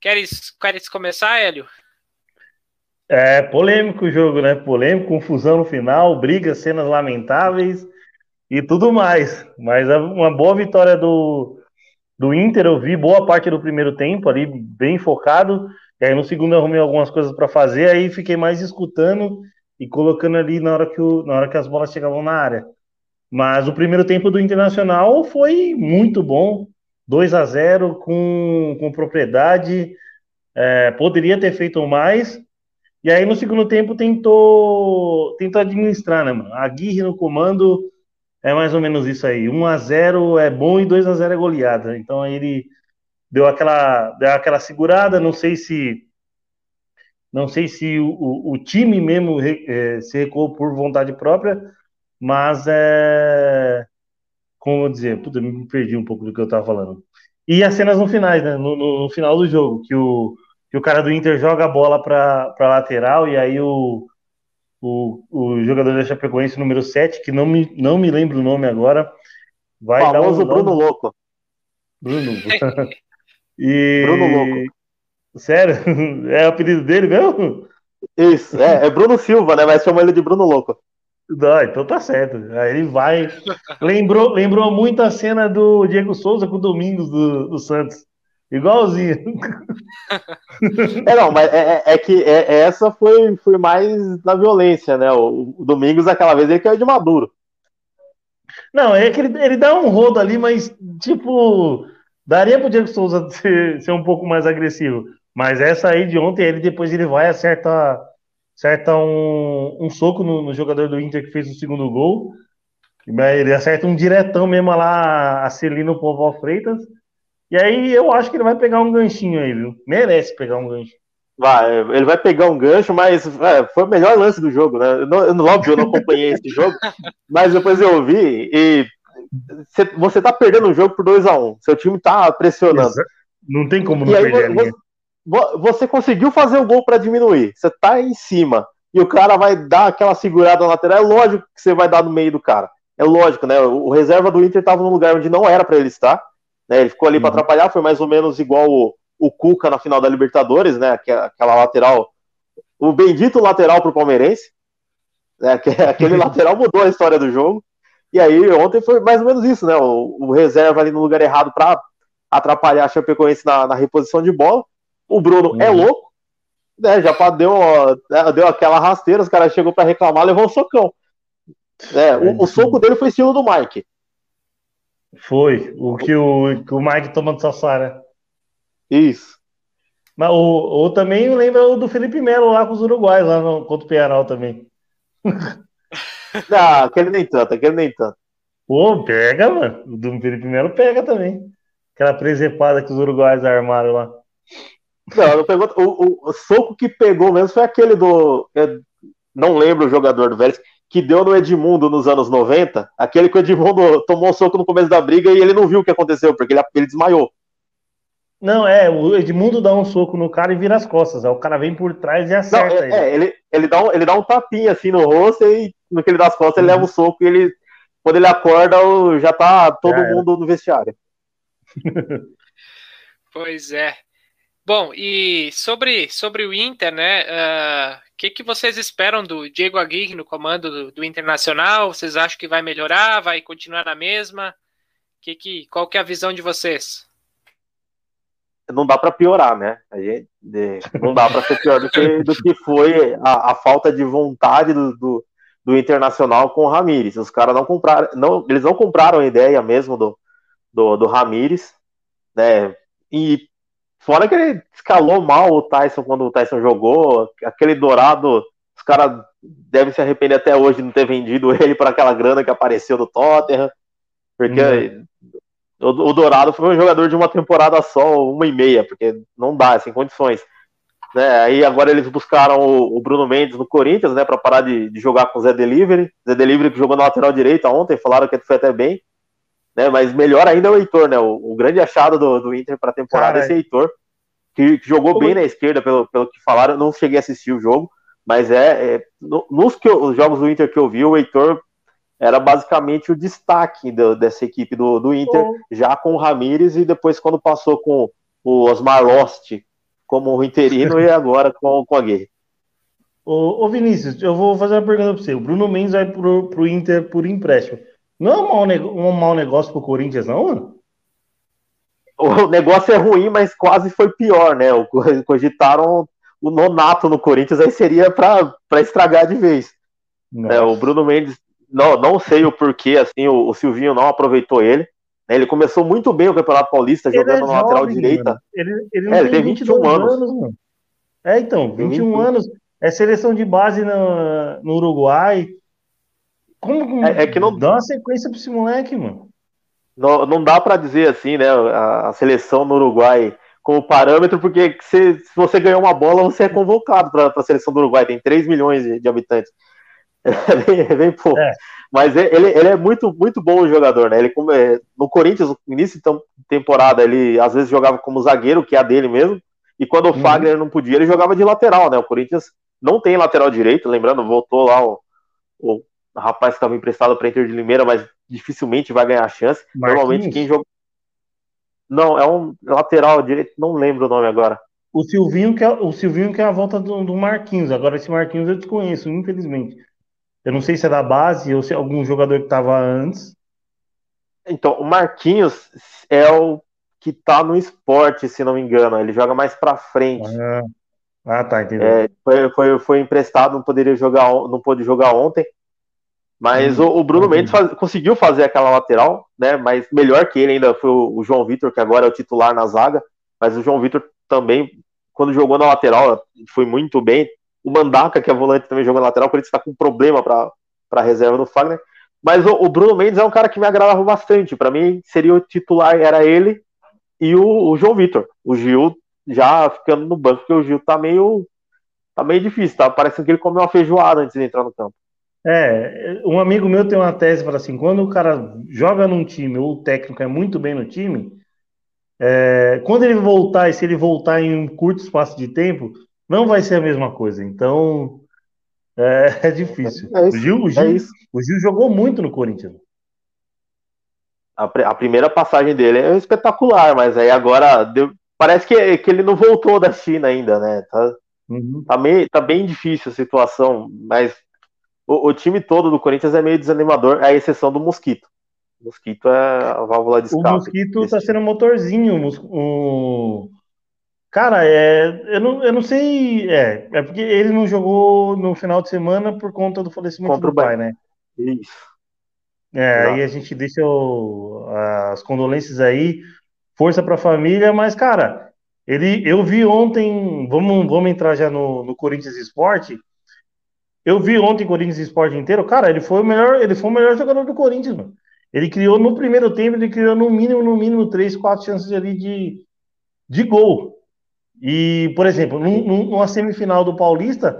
S1: Queres, queres começar, Hélio?
S2: É polêmico o jogo, né? Polêmico, confusão no final, brigas, cenas lamentáveis e tudo mais. Mas é uma boa vitória do, do Inter, eu vi boa parte do primeiro tempo ali, bem focado. E aí no segundo eu arrumei algumas coisas para fazer, aí fiquei mais escutando e colocando ali na hora que, o, na hora que as bolas chegavam na área. Mas o primeiro tempo do Internacional foi muito bom, 2 a 0 com, com propriedade. É, poderia ter feito mais. E aí no segundo tempo tentou, tentou administrar, né, mano? A Aguirre no comando é mais ou menos isso aí. 1 a 0 é bom e 2 a 0 é goleada. Então aí ele deu aquela, deu aquela segurada. Não sei se não sei se o, o, time mesmo é, se recuou por vontade própria, mas é. Como eu dizer? Puta, me perdi um pouco do que eu tava falando. E as cenas no final, né? No, no, no, final do jogo, que o, que o cara do Inter joga a bola para lateral e aí o, o, o jogador da Chapecoense número 7, que não me, não me lembro o nome agora, vai
S3: Famoso
S2: dar
S3: um, Bruno Louco.
S2: Bruno. <laughs> e... Bruno Louco. Sério? É o apelido dele mesmo?
S3: Isso, é, é Bruno Silva, né? Mas chama ele de Bruno Louco.
S2: Não, então tá certo. Aí ele vai. Lembrou, lembrou muito a cena do Diego Souza com o Domingos do, do Santos. Igualzinho. <laughs>
S3: É, não, mas é, é, é que é, essa foi, foi mais na violência, né? O, o Domingos, aquela vez, ele caiu de maduro.
S2: Não, é que ele, ele dá um rodo ali, mas, tipo, daria pro Diego Souza ser, ser um pouco mais agressivo. Mas essa aí de ontem, ele depois ele vai acerta, acerta um, um soco no, no jogador do Inter que fez o segundo gol. Ele acerta um diretão mesmo lá a Celino Povo Freitas. E aí eu acho que ele vai pegar um ganchinho aí, viu? Merece pegar um gancho.
S3: Vai, ele vai pegar um gancho, mas é, foi o melhor lance do jogo, né? Eu, não, óbvio, eu não acompanhei esse <laughs> jogo, mas depois eu vi e você tá perdendo o jogo por 2x1. Um, seu time tá pressionando.
S2: Não tem como não perder você,
S3: você conseguiu fazer o gol para diminuir. Você tá em cima e o cara vai dar aquela segurada na lateral. É lógico que você vai dar no meio do cara. É lógico, né? O, reserva do Inter estava num lugar onde não era para ele estar. Né? Ele ficou ali uhum. para atrapalhar. Foi mais ou menos igual o, o Cuca na final da Libertadores, né? Aquela lateral, o bendito lateral pro palmeirense. Né? <laughs> Aquele lateral mudou a história do jogo. E aí ontem foi mais ou menos isso, né? O, o reserva ali no lugar errado para atrapalhar a Chapecoense na, na reposição de bola. O Bruno é uhum. é louco, né? Já deu, né, deu aquela rasteira, os caras chegou para reclamar, levou um socão. É, o, o, soco dele foi estilo do Mike.
S2: Foi, o que o, que o Mike toma do Sassara.
S3: Isso.
S2: Mas o, o também lembra o do Felipe Melo lá com os uruguais, lá no, contra o Penal também. <laughs>
S3: Não, aquele nem tanto, aquele nem tanto.
S2: Pô, pega, mano. O do Felipe Melo pega também. Aquela presepada que os uruguais armaram lá.
S3: Não, não pegou, o, o, o, soco que pegou mesmo foi aquele do. não lembro o jogador do Vélez, que deu no Edmundo nos anos 90. Aquele que o Edmundo <laughs> tomou um soco no começo da briga e ele não viu o que aconteceu, porque ele, ele desmaiou.
S2: Não, é, o Edmundo dá um soco no cara e vira as costas. Aí o cara vem por trás e acerta
S3: não, é, ele. É, ele, ele, dá um, ele dá um tapinha assim no rosto e no que ele dá as costas ele leva um soco e ele, quando ele acorda, já tá todo já mundo no vestiário. <laughs>
S1: pois é. Bom, e sobre, sobre o Inter, né? Uh, ah, que, que vocês esperam do Diego Aguirre no comando do, do, Internacional? Vocês acham que vai melhorar? Vai continuar na mesma? Que, que, qual que é a visão de vocês?
S3: Não dá para piorar, né? A gente, não dá para ser pior do que, do que foi a, a falta de vontade do, do, do, Internacional com o Ramires. Os caras não compraram, não, eles não compraram a ideia mesmo do, do, do Ramires, né? E Fora que ele escalou mal o Tyson quando o Tyson jogou, aquele dourado, os caras devem se arrepender até hoje de não ter vendido <laughs> ele para aquela grana que apareceu do Tottenham, porque uhum. o, o, Dourado foi um jogador de uma temporada só, uma e meia, porque não dá, sem condições. Né? Aí agora eles buscaram o, o Bruno Mendes no Corinthians, né, para parar de, de, jogar com o Zé Delivery. Zé Delivery que jogou na lateral direita ontem, falaram que ele foi até bem né? Mas melhor ainda é o Heitor, né? O, o grande achado do, do Inter para a temporada é esse Heitor, que, que jogou bem na esquerda, pelo, pelo que falaram. Eu não cheguei a assistir o jogo, mas é, é nos que os jogos do Inter que eu vi, o Heitor era basicamente o destaque do, dessa equipe do, do Inter, já com o Ramires e depois quando passou com o Osmar Lost como o interino e agora com, com a Guerra.
S2: Ô, ô, Vinícius, eu vou fazer uma pergunta para você. O Bruno Mendes vai pro, pro Inter por empréstimo. Não é um mau, um mau negócio pro Corinthians, não, mano?
S3: O negócio é ruim, mas quase foi pior, né? <laughs> Cogitaram o nonato no Corinthians, aí seria para estragar de vez. É, o Bruno Mendes, não, não sei o porquê, assim, o, o Silvinho não aproveitou ele. Né? Ele começou muito bem o Campeonato Paulista, ele jogando é na lateral direita.
S2: Ele, ele, é, ele tem 21 anos. anos é, então, 21 anos. É seleção de base no, no Uruguai. Como, é, é, que não dá uma sequência para esse moleque, mano.
S3: Não, não dá para dizer assim, né? A, a, seleção no Uruguai como parâmetro, porque se, se você ganhar uma bola, você é convocado para a seleção do Uruguai, tem 3 milhões de, de habitantes. <laughs> É bem, é bem pouco. É. Mas ele, ele é muito, muito bom jogador, né? Ele, como é, no Corinthians, no início de temporada, ele às vezes jogava como zagueiro, que é a dele mesmo, e quando o uhum. Fagner não podia, ele jogava de lateral, né? O Corinthians não tem lateral direito, lembrando, voltou lá o, o rapaz que estava emprestado para Inter de Limeira, mas dificilmente vai ganhar chance. Marquinhos. Normalmente quem joga. Não, é um lateral direito, não lembro o nome agora.
S2: O Silvinho que é, o Silvinho que é a volta do, do Marquinhos. Agora esse Marquinhos eu desconheço, infelizmente. Eu não sei se é da base ou se é algum jogador que estava antes.
S3: Então, o Marquinhos é o que tá no esporte, se não me engano. Ele joga mais para frente.
S2: Ah, ah tá, entendi.
S3: É, foi, foi, foi emprestado, não poderia jogar, não pôde jogar ontem. Mas hum, o, o, Bruno Mendes faz, conseguiu fazer aquela lateral, né? Mas melhor que ele ainda foi o, o João Vitor, que agora é o titular na zaga. Mas o João Vitor também, quando jogou na lateral, foi muito bem. O Mandaca, que é volante, também jogou na lateral, por isso está com problema para reserva no Fagner. Mas o, o, Bruno Mendes é um cara que me agradava bastante. Para mim, seria o titular, era ele e o, João Vitor. O Gil já ficando no banco, porque o Gil tá meio, tá meio difícil, tá parecendo que ele comeu uma feijoada antes de entrar no campo.
S2: É, um amigo meu tem uma tese para assim, quando o cara joga num time ou o técnico é muito bem no time, é, quando ele voltar, e se ele voltar em um curto espaço de tempo, não vai ser a mesma coisa. Então, é, <laughs> é difícil. É isso, o, Gil, o, Gil, é o Gil jogou muito no Corinthians.
S3: A, a, primeira passagem dele é espetacular, mas aí agora deu, parece que, que ele não voltou da China ainda, né? Tá, uhum. tá, meio, tá bem difícil a situação, mas o, o, time todo do Corinthians é meio desanimador, à exceção do Mosquito. O Mosquito é a válvula de escape.
S2: O Mosquito tá sendo motorzinho. O... Cara, é, eu, não, eu não sei. É, é porque ele não jogou no final de semana por conta do falecimento Contra do pai, né?
S3: Isso.
S2: É, aí a gente deixa o, as condolências aí, força para a família, mas, cara, ele, eu vi ontem, vamos, vamos entrar já no, no Corinthians Esporte. Eu vi ontem o Corinthians Esporte inteiro, cara, ele foi o melhor, ele foi o melhor jogador do Corinthians, mano. Ele criou no primeiro tempo, ele criou no mínimo, no mínimo, três, quatro chances ali de, de gol. E, por exemplo, num, numa semifinal do Paulista,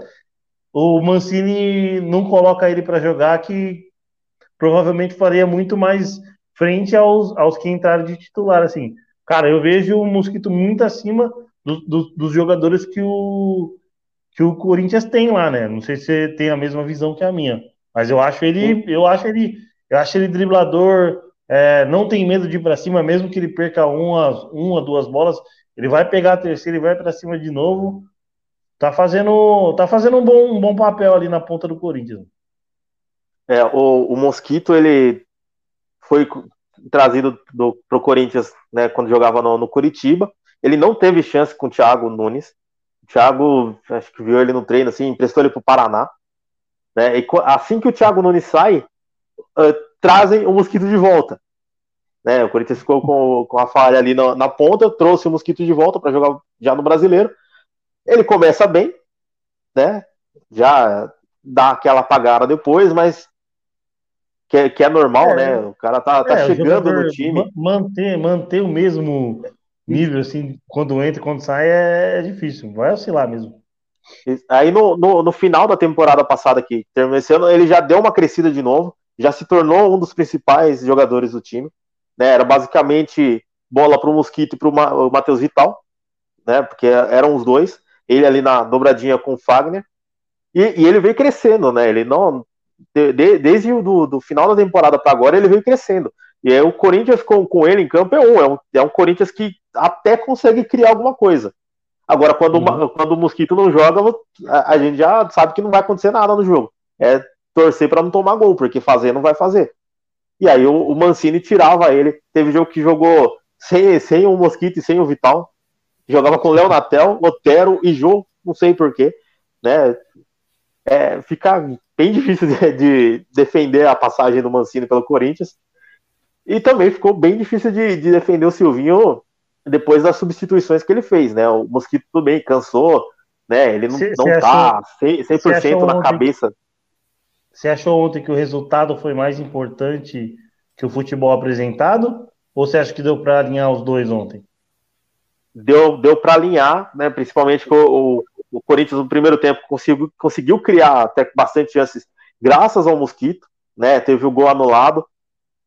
S2: o Mancini não coloca ele para jogar, que provavelmente faria muito mais frente aos, aos que entraram de titular, assim. Cara, eu vejo o Mosquito muito acima do, do, dos jogadores que o, que o Corinthians tem lá, né? Não sei se você tem a mesma visão que a minha, mas eu acho ele, eu acho ele, eu acho ele driblador, é, não tem medo de ir para cima, mesmo que ele perca uma, uma, duas bolas, ele vai pegar a terceira e vai para cima de novo. Tá fazendo, tá fazendo um bom, um bom papel ali na ponta do Corinthians.
S3: É, o, o Mosquito, ele foi trazido do, pro Corinthians, né, quando jogava no, no Curitiba. Ele não teve chance com o Thiago Nunes. O Thiago, acho que viu ele no treino, assim, emprestou ele pro Paraná. Né, e assim que o Thiago Nunes sai, uh, trazem o Mosquito de volta. Né, o Corinthians ficou com, com a falha ali na, na ponta, trouxe o Mosquito de volta para jogar já no Brasileiro. Ele começa bem, né? Já dá aquela apagada depois, mas que é, que é normal, é, né? O cara tá, tá é, chegando no time.
S2: Manter, manter o mesmo nível, assim, quando entra e quando sai é, é difícil, vai oscilar mesmo.
S3: Aí no, no, no, final da temporada passada que terminou esse ano, ele já deu uma crescida de novo, já se tornou um dos principais jogadores do time. Né? Era basicamente bola para o Mosquito e para o Matheus Vital, né? Porque eram os dois. Ele ali na dobradinha com o Fagner. E, e ele veio crescendo, né? Ele não de, de, desde o do, do, final da temporada para agora, ele veio crescendo. E aí o Corinthians com, com ele em campo é um, é um, é um Corinthians que até consegue criar alguma coisa. Agora, quando, uhum. quando o Mosquito não joga, a, a, gente já sabe que não vai acontecer nada no jogo. É torcer para não tomar gol, porque fazer não vai fazer. E aí o, o, Mancini tirava ele. Teve jogo que jogou sem, sem o Mosquito e sem o Vital. Jogava com o Leonatel, Otero e Jô, não sei porquê. Né? É, fica bem <laughs> difícil de, de, defender a passagem do Mancini pelo Corinthians. E também ficou bem difícil de, de, defender o Silvinho depois das substituições que ele fez, né? O Mosquito tudo bem, cansou, né? Ele não, cê, não cê tá achou, 100%, na ontem, cabeça.
S2: Você achou ontem que o resultado foi mais importante que o futebol apresentado? Ou você acha que deu para alinhar os dois ontem?
S3: Deu, deu para alinhar, né? Principalmente com o, o Corinthians no primeiro tempo conseguiu, conseguiu criar até bastante chances graças ao Mosquito, né? Teve o gol anulado,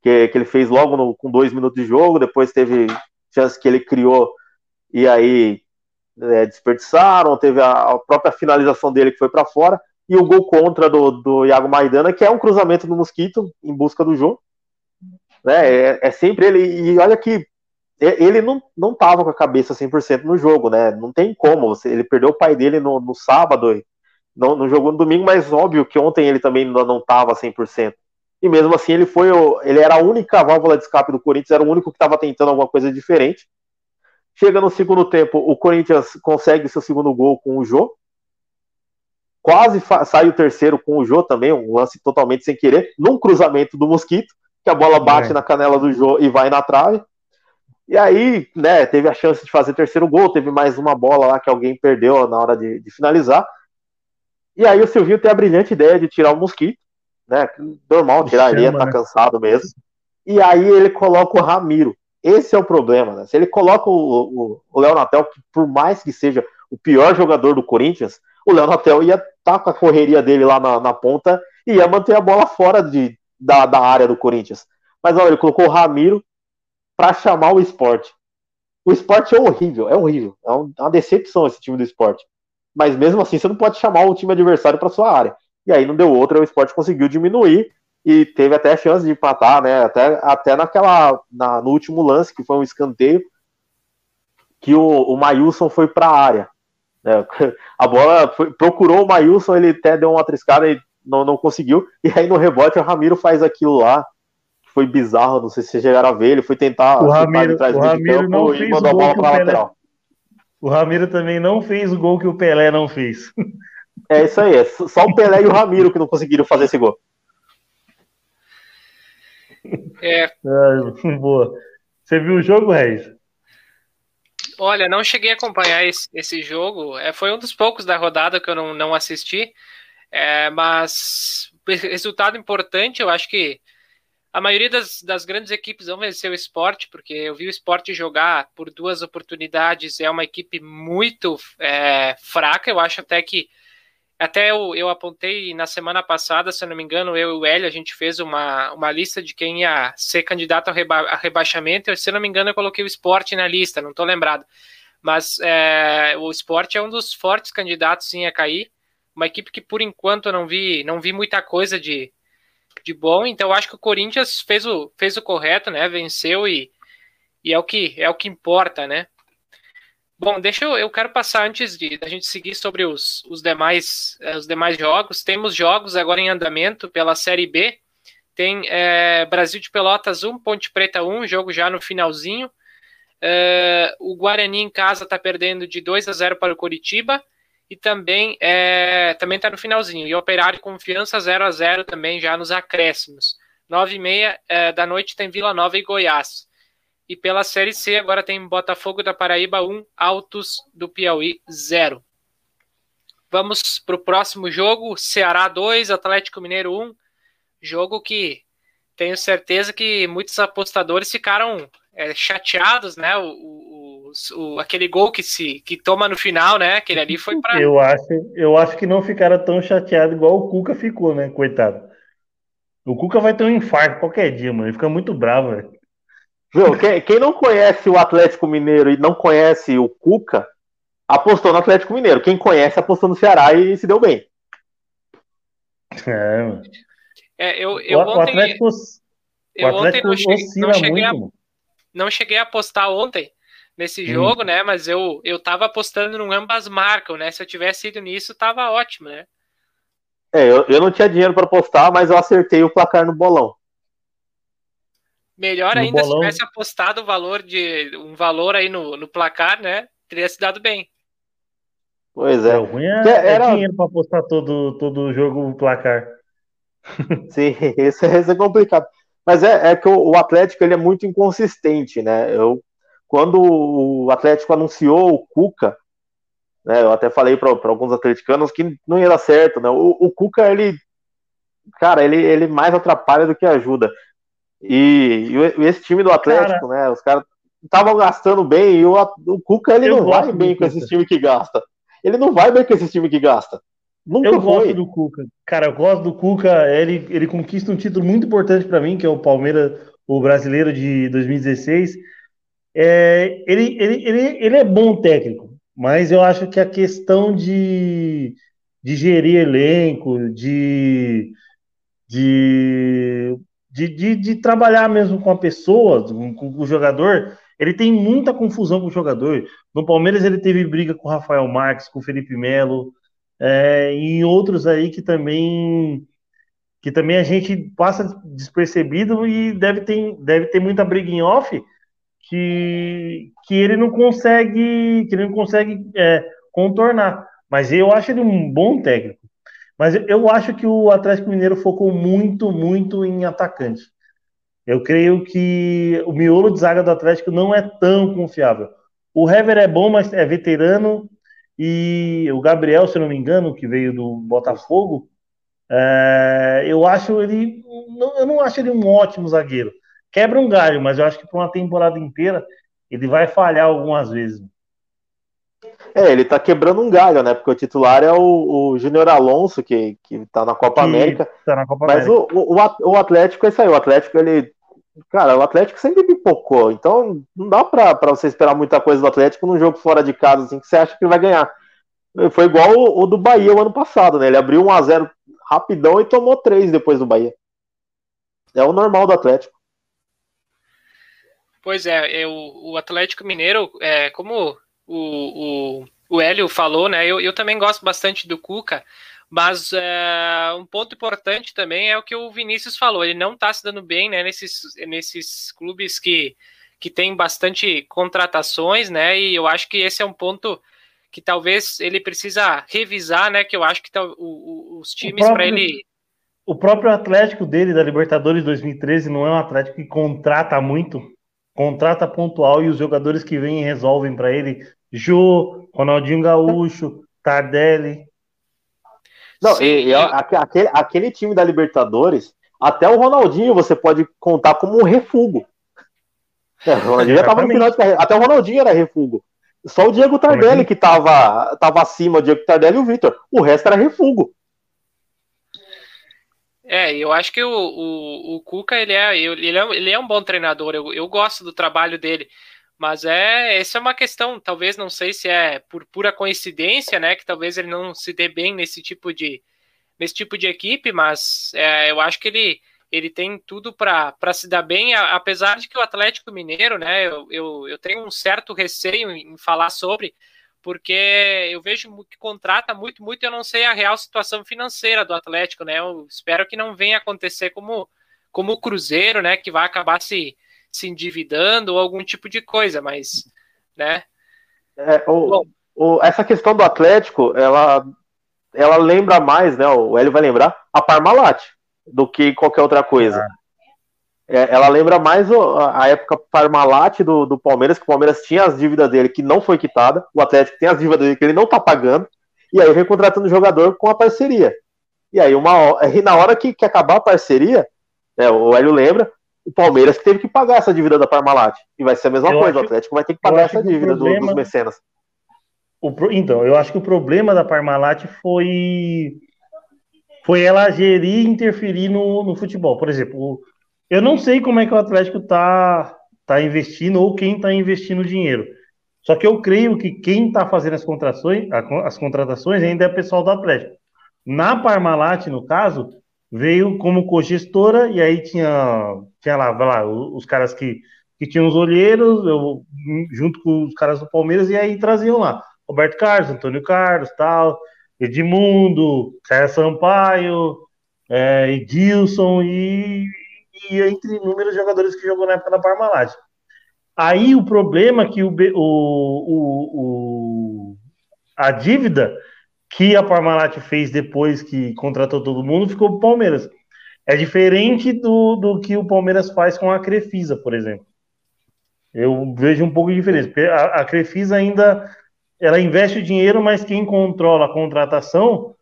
S3: que, que ele fez logo no, com dois minutos de jogo, depois teve chances que ele criou e aí é, desperdiçaram, teve a, a, própria finalização dele que foi para fora, e o gol contra do, do Iago Maidana, que é um cruzamento do Mosquito em busca do jogo. Né? É, é sempre ele, e olha que ele não, não tava com a cabeça 100% no jogo, né? Não tem como. Ele perdeu o pai dele no, no sábado, não, não jogou no domingo, mas óbvio que ontem ele também não, não tava 100%. E mesmo assim, ele foi ele era a única válvula de escape do Corinthians, era o único que estava tentando alguma coisa diferente. Chega no segundo tempo, o Corinthians consegue seu segundo gol com o Jô. Quase sai o terceiro com o Jô também, um lance totalmente sem querer, num cruzamento do Mosquito, que a bola bate é. na canela do Jô e vai na trave. E aí, né, teve a chance de fazer terceiro gol, teve mais uma bola lá que alguém perdeu na hora de, de finalizar. E aí o Silvinho tem a brilhante ideia de tirar o Mosquito, né? Normal tirar, ele tá né? cansado mesmo. E aí ele coloca o Ramiro. Esse é o problema, né? Se ele coloca o, o, Léo Natel, que por mais que seja o pior jogador do Corinthians, o Léo Natel ia estar tá com a correria dele lá na, na ponta e ia manter a bola fora de, da, da área do Corinthians. Mas olha, ele colocou o Ramiro, para chamar o esporte. o esporte é horrível, é horrível. É, é uma decepção esse time do esporte. Mas mesmo assim, você não pode chamar o time adversário para sua área. E aí não deu outra, o esporte conseguiu diminuir e teve até a chance de empatar, né? Até, até naquela. Na, no último lance, que foi um escanteio, que o, o Mailson foi para a área. Né? <laughs> A bola foi, procurou o Mailson, ele até deu uma triscada e não, não conseguiu. E aí no rebote o Ramiro faz aquilo lá. Foi bizarro, não sei se vocês chegaram a ver. Ele foi tentar
S2: o Ramiro, o Ramiro não fez mandou a bola para lateral. O Ramiro também não fez o gol que o Pelé não fez. <laughs>
S3: É isso aí, é só o Pelé e o Ramiro que não conseguiram fazer esse gol.
S1: É. <laughs>
S2: boa. Você viu o jogo, Reis?
S1: Olha, não cheguei a acompanhar esse, esse jogo. É, foi um dos poucos da rodada que eu não, não assisti. É, mas resultado importante, eu acho que a maioria das, das grandes equipes vão vencer o esporte, porque eu vi o esporte jogar por duas oportunidades. É uma equipe muito é, fraca. Eu acho até que até eu, eu apontei na semana passada, se eu não me engano, eu e o Hélio, a gente fez uma, uma lista de quem ia ser candidato a, reba a rebaixamento. Se eu não me engano, eu coloquei o esporte na lista, não estou lembrado. Mas é, o esporte é um dos fortes candidatos sim, a cair. Uma equipe que, por enquanto, eu não vi, não vi muita coisa de, de bom. Então, acho que o Corinthians fez o, fez o correto, né? Venceu e, e é, o que, é o que importa, né? Bom, deixa eu, eu quero passar antes de a gente seguir sobre os, os, demais, eh, os demais jogos. Temos jogos agora em andamento pela Série B. Tem é, Brasil de Pelotas 1, Ponte Preta 1, jogo já no finalzinho. É, o Guarani em casa está perdendo de 2 a 0 para o Coritiba. E também é, também está no finalzinho. E Operário Confiança 0 a 0 também já nos acréscimos. 9 e meia da noite tem Vila Nova e Goiás. E pela Série C, agora tem Botafogo da Paraíba 1, Altos do Piauí 0. Vamos para o próximo jogo: Ceará 2, Atlético Mineiro 1. Jogo que tenho certeza que muitos apostadores ficaram é, chateados, né? O, o, o, aquele gol que se que toma no final, né? Aquele ali foi para.
S2: Eu acho, eu acho que não ficaram tão chateados igual o Cuca ficou, né? Coitado. O Cuca vai ter um infarto qualquer dia, mano. Ele fica muito bravo, velho.
S3: Viu, quem, quem, não conhece o Atlético Mineiro e não conhece o Cuca, apostou no Atlético Mineiro. Quem conhece apostou no Ceará e se deu bem.
S1: É, é eu, eu
S2: o,
S1: ontem,
S2: o Atlético, eu o Atlético ontem não cheguei, não cheguei
S1: a, não cheguei a apostar ontem nesse hum. jogo, né? Mas eu, eu tava apostando no ambas marcam, né? Se eu tivesse ido nisso, tava ótimo, né?
S3: É, eu, eu não tinha dinheiro para apostar, mas eu acertei o placar no bolão.
S1: Melhor no ainda bolão... se tivesse apostado o valor de um valor aí no, no placar, né? Teria se dado bem.
S3: Pois é.
S2: O ruim é, é Era... dinheiro para apostar todo, todo o jogo no placar. <laughs>
S3: Sim, isso é, isso é complicado. Mas é, é que o, o, Atlético ele é muito inconsistente, né? Eu, quando o Atlético anunciou o Cuca, né, eu até falei para alguns atleticanos que não ia dar certo, né? O, o Cuca, ele, cara, ele, ele mais atrapalha do que ajuda. E, e esse time do Atlético, cara, né? Os caras estavam gastando bem e o, o Cuca ele não vai bem com esse time que gasta. Ele não vai bem com esse time que gasta. Nunca
S2: eu
S3: foi.
S2: gosto do Cuca. Cara, eu gosto do Cuca. Ele, ele conquista um título muito importante para mim, que é o Palmeiras, o brasileiro de 2016. É, ele, ele, ele, ele é bom técnico, mas eu acho que a questão de, de gerir elenco, de, de de, de, de, trabalhar mesmo com a pessoa, com, com, o jogador, ele tem muita confusão com o jogador. No Palmeiras ele teve briga com o Rafael Marques, com o Felipe Melo, é, e outros aí que também que também a gente passa despercebido e deve ter, deve ter muita briga em off que, que ele não consegue que ele não consegue é, contornar. Mas eu acho ele um bom técnico. Mas eu acho que o Atlético Mineiro focou muito, muito em atacante. Eu creio que o miolo de zaga do Atlético não é tão confiável. O Hever é bom, mas é veterano. E o Gabriel, se não me engano, que veio do Botafogo, é, eu acho ele. Não, eu não acho ele um ótimo zagueiro. Quebra um galho, mas eu acho que para uma temporada inteira ele vai falhar algumas vezes.
S3: É, ele tá quebrando um galho, né? Porque o titular é o, o Júnior Alonso, que, que tá na Copa que América.
S2: Tá na Copa
S3: Mas
S2: América.
S3: O, o, o Atlético é isso aí. O Atlético, ele cara, o Atlético sempre pipocou. Então não dá pra, pra você esperar muita coisa do Atlético num jogo fora de casa, assim, que você acha que ele vai ganhar. Foi igual o, o do Bahia o ano passado, né? Ele abriu 1 a 0 rapidão e tomou 3 depois do Bahia. É o normal do Atlético.
S1: Pois é, é o, o Atlético Mineiro, é, como o, o, o Hélio falou, né? Eu, eu também gosto bastante do Cuca, mas é, um ponto importante também é o que o Vinícius falou. Ele não está se dando bem né, nesses, nesses clubes que, que tem bastante contratações, né? E eu acho que esse é um ponto que talvez ele precisa revisar, né? Que eu acho que tá, o, os times para ele.
S2: O próprio Atlético dele, da Libertadores 2013, não é um Atlético que contrata muito, contrata pontual e os jogadores que vêm resolvem para ele. Jô, Ronaldinho Gaúcho, Tardelli.
S3: Não, e, e, aquele, aquele time da Libertadores, até o Ronaldinho você pode contar como um refugo. É, o Ronaldinho já tava no final de carreira. Até o Ronaldinho era refugo. Só o Diego Tardelli que tava, tava acima, o Diego Tardelli e o Vitor. O resto era refugo.
S1: É, eu acho que o, o, o Cuca, ele é, ele, é, ele é um bom treinador, eu, eu gosto do trabalho dele, mas é, essa é uma questão, talvez, não sei se é por pura coincidência, né, que talvez ele não se dê bem nesse tipo de, nesse tipo de equipe, mas é, eu acho que ele, ele tem tudo para se dar bem, apesar de que o Atlético Mineiro, né, eu, eu, eu tenho um certo receio em falar sobre, porque eu vejo que contrata muito, muito, eu não sei a real situação financeira do Atlético, né, eu espero que não venha acontecer como, como o Cruzeiro, né, que vai acabar se, se endividando ou algum tipo de coisa, mas, né.
S3: É, o, Bom, o, essa questão do Atlético, ela, ela lembra mais, né, o Hélio vai lembrar, a Parmalat, do que qualquer outra coisa. É, ela lembra mais a época Parmalat do, do Palmeiras, que o Palmeiras tinha as dívidas dele que não foi quitada, o Atlético tem as dívidas dele que ele não tá pagando, e aí vem contratando o jogador com a parceria. E aí, uma, e na hora que, que acabar a parceria, é, o Hélio lembra, o Palmeiras teve que pagar essa dívida da Parmalat. E vai ser a mesma eu coisa, acho, o Atlético vai ter que pagar essa dívida problema, do, dos mecenas.
S2: O, então, eu acho que o problema da Parmalat foi foi ela gerir e interferir no, no futebol. Por exemplo, eu não sei como é que o Atlético está tá investindo ou quem está investindo dinheiro. Só que eu creio que quem está fazendo as contratações, as contratações ainda é o pessoal do Atlético. Na Parmalat, no caso, veio como cogestora e aí tinha, tinha lá, lá os caras que, que tinham os olheiros, eu, junto com os caras do Palmeiras, e aí traziam lá Roberto Carlos, Antônio Carlos, tal. Edmundo, César Sampaio, é, Edilson e, e, entre inúmeros jogadores que jogou na época da Parmalat. Aí o problema é que o, o, o, a dívida que a Parmalat fez depois que contratou todo mundo ficou o Palmeiras. É diferente do, do que o Palmeiras faz com a Crefisa, por exemplo. Eu vejo um pouco de diferença. A, a Crefisa ainda ela investe o dinheiro, mas quem controla a contratação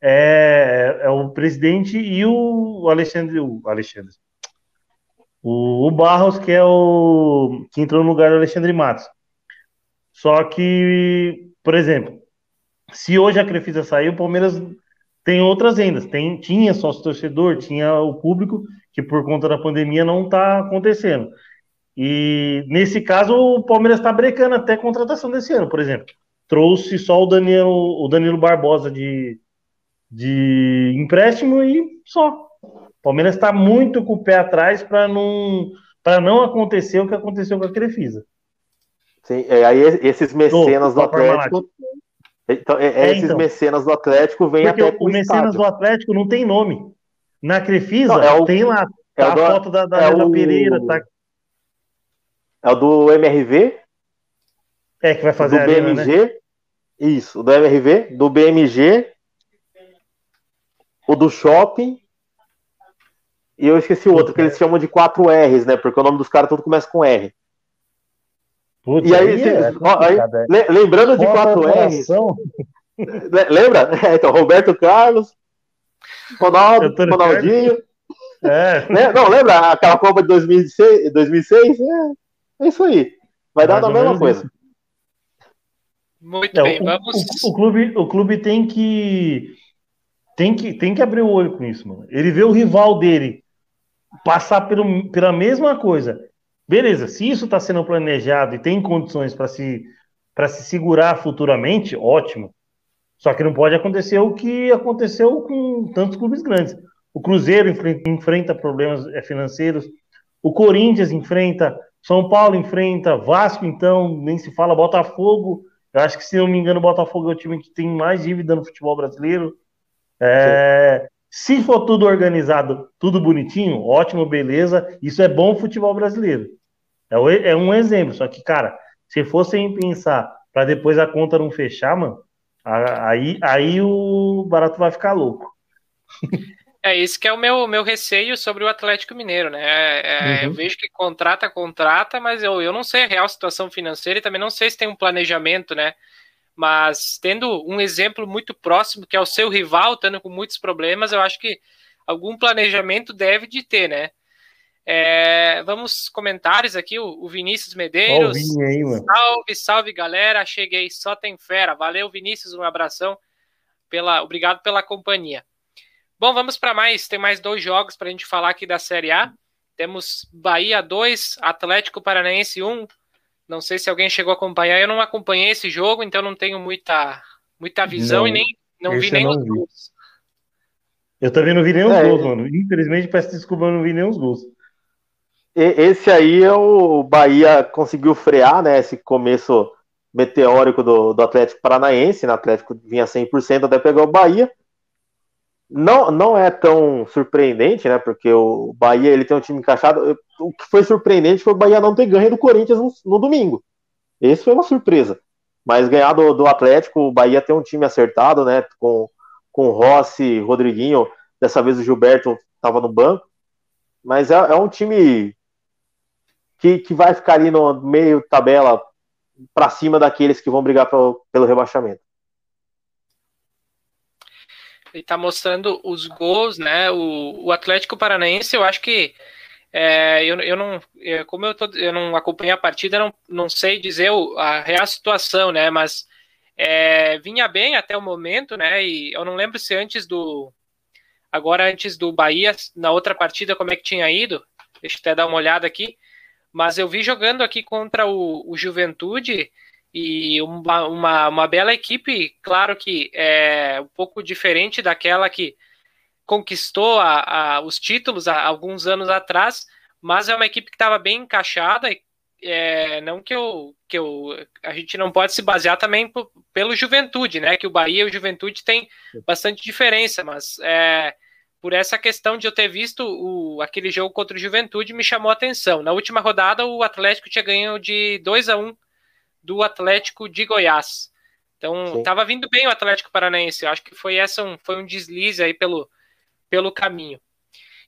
S2: é, é o presidente e o Alexandre, o Alexandre, o, o, Barros, que é o que entrou no lugar do Alexandre Matos. Só que, por exemplo, se hoje a Crefisa sair, o Palmeiras tem outras rendas. Tem, tinha sócio torcedor, tinha o público, que por conta da pandemia não está acontecendo. E nesse caso, o Palmeiras está brecando até a contratação desse ano, por exemplo. Trouxe só o Danilo, o Danilo Barbosa de, de empréstimo e só. O Palmeiras está muito com o pé atrás para não, não acontecer o que aconteceu com a Crefisa.
S3: Sim, é, aí esses mecenas do Atlético. Então, é, é, esses então, mecenas do Atlético vêm até
S2: o, o mecenas do Atlético não tem nome. Na Crefisa não, é o, tem lá é tá a do, foto da, da, é da Pereira, tá
S3: é o do MRV?
S2: É, que vai fazer
S3: do BMG. Arena, né? Isso, do MRV, do BMG, o do shopping. E eu esqueci o outro, que eles chamam de 4 R's, né? Porque o nome dos caras tudo começa com R. Putz, e aí, aí, é ó, aí é. lembrando de 4 R's. <laughs> Lembra? <laughs> É, então, Roberto Carlos, Ronaldo, Ronaldinho. É. <laughs> Né? Não, lembra aquela Copa de 2006? 2006? É. É isso aí. Vai dar a mesma coisa. Isso.
S1: Muito é, bem,
S2: o,
S1: vamos.
S2: O, o, clube, o clube tem que, tem que tem que abrir o olho com isso, mano. Ele vê o rival dele passar pelo, pela mesma coisa. Beleza, se isso está sendo planejado e tem condições para se, se segurar futuramente, ótimo. Só que não pode acontecer o que aconteceu com tantos clubes grandes. O Cruzeiro enfrenta problemas é, financeiros, o Corinthians enfrenta, São Paulo enfrenta, Vasco, então, nem se fala, Botafogo. Eu acho que, se não me engano, o Botafogo é o time que tem mais dívida no futebol brasileiro. É, se for tudo organizado, tudo bonitinho, ótimo, beleza. Isso é bom futebol brasileiro. É, é um exemplo. Só que, cara, se fossem pensar para depois a conta não fechar, mano, aí, aí o barato vai ficar louco. <laughs>
S1: É, esse que é o meu, meu receio sobre o Atlético Mineiro, né? É, é, uhum. Eu vejo que contrata, contrata, mas eu, eu não sei a real situação financeira e também não sei se tem um planejamento, né? Mas tendo um exemplo muito próximo, que é o seu rival, estando com muitos problemas, eu acho que algum planejamento deve de ter, né? É, vamos comentários aqui, o, o Vinícius Medeiros. Oh, aí, salve, salve galera, cheguei, só tem fera. Valeu, Vinícius, um abração. Pela, obrigado pela companhia. Bom, vamos para mais. Tem mais dois jogos para a gente falar aqui da Série A. Temos Bahia 2, Atlético Paranaense 1. Não sei se alguém chegou a acompanhar. Eu não acompanhei esse jogo, então não tenho muita, muita visão não, e nem não vi nem os gols.
S2: Eu também não vi nem os é, gols, mano. Infelizmente, peço desculpa, eu não vi nem os gols.
S3: Esse aí é o Bahia conseguiu frear, né? Esse começo meteórico do, do Atlético Paranaense. O Atlético vinha 100% até pegar o Bahia não, não é tão surpreendente, né? Porque o Bahia ele tem um time encaixado. O que foi surpreendente foi o Bahia não ter ganho do Corinthians no, no domingo. Esse foi uma surpresa. Mas ganhar do, do, Atlético, o Bahia tem um time acertado, né? Com, com Rossi, Rodriguinho. Dessa vez o Gilberto estava no banco. Mas é, é um time que, que vai ficar ali no meio tabela para cima daqueles que vão brigar pro, pelo rebaixamento.
S1: Ele tá mostrando os gols, né? O, o Atlético Paranaense, eu acho que é, eu, eu não, eu, como eu, tô, eu não acompanhei a partida, não, não sei dizer o, a real situação, né? Mas é, vinha bem até o momento, né? E eu não lembro se antes do, agora antes do Bahia, na outra partida, como é que tinha ido? Deixa eu até dar uma olhada aqui. Mas eu vi jogando aqui contra o, o Juventude e uma, uma, uma, bela equipe, claro que é um pouco diferente daquela que conquistou a, a, os títulos há alguns anos atrás, mas é uma equipe que estava bem encaixada. É, não que eu, que eu. A gente não pode se basear também pelo Juventude, né? Que o Bahia e o Juventude tem bastante diferença, mas é, por essa questão de eu ter visto o, aquele jogo contra o Juventude me chamou a atenção. Na última rodada, o Atlético tinha ganho de 2 a 1 do Atlético de Goiás. Então, estava vindo bem o Atlético Paranaense. Eu acho que foi essa um, foi um deslize aí pelo, pelo caminho.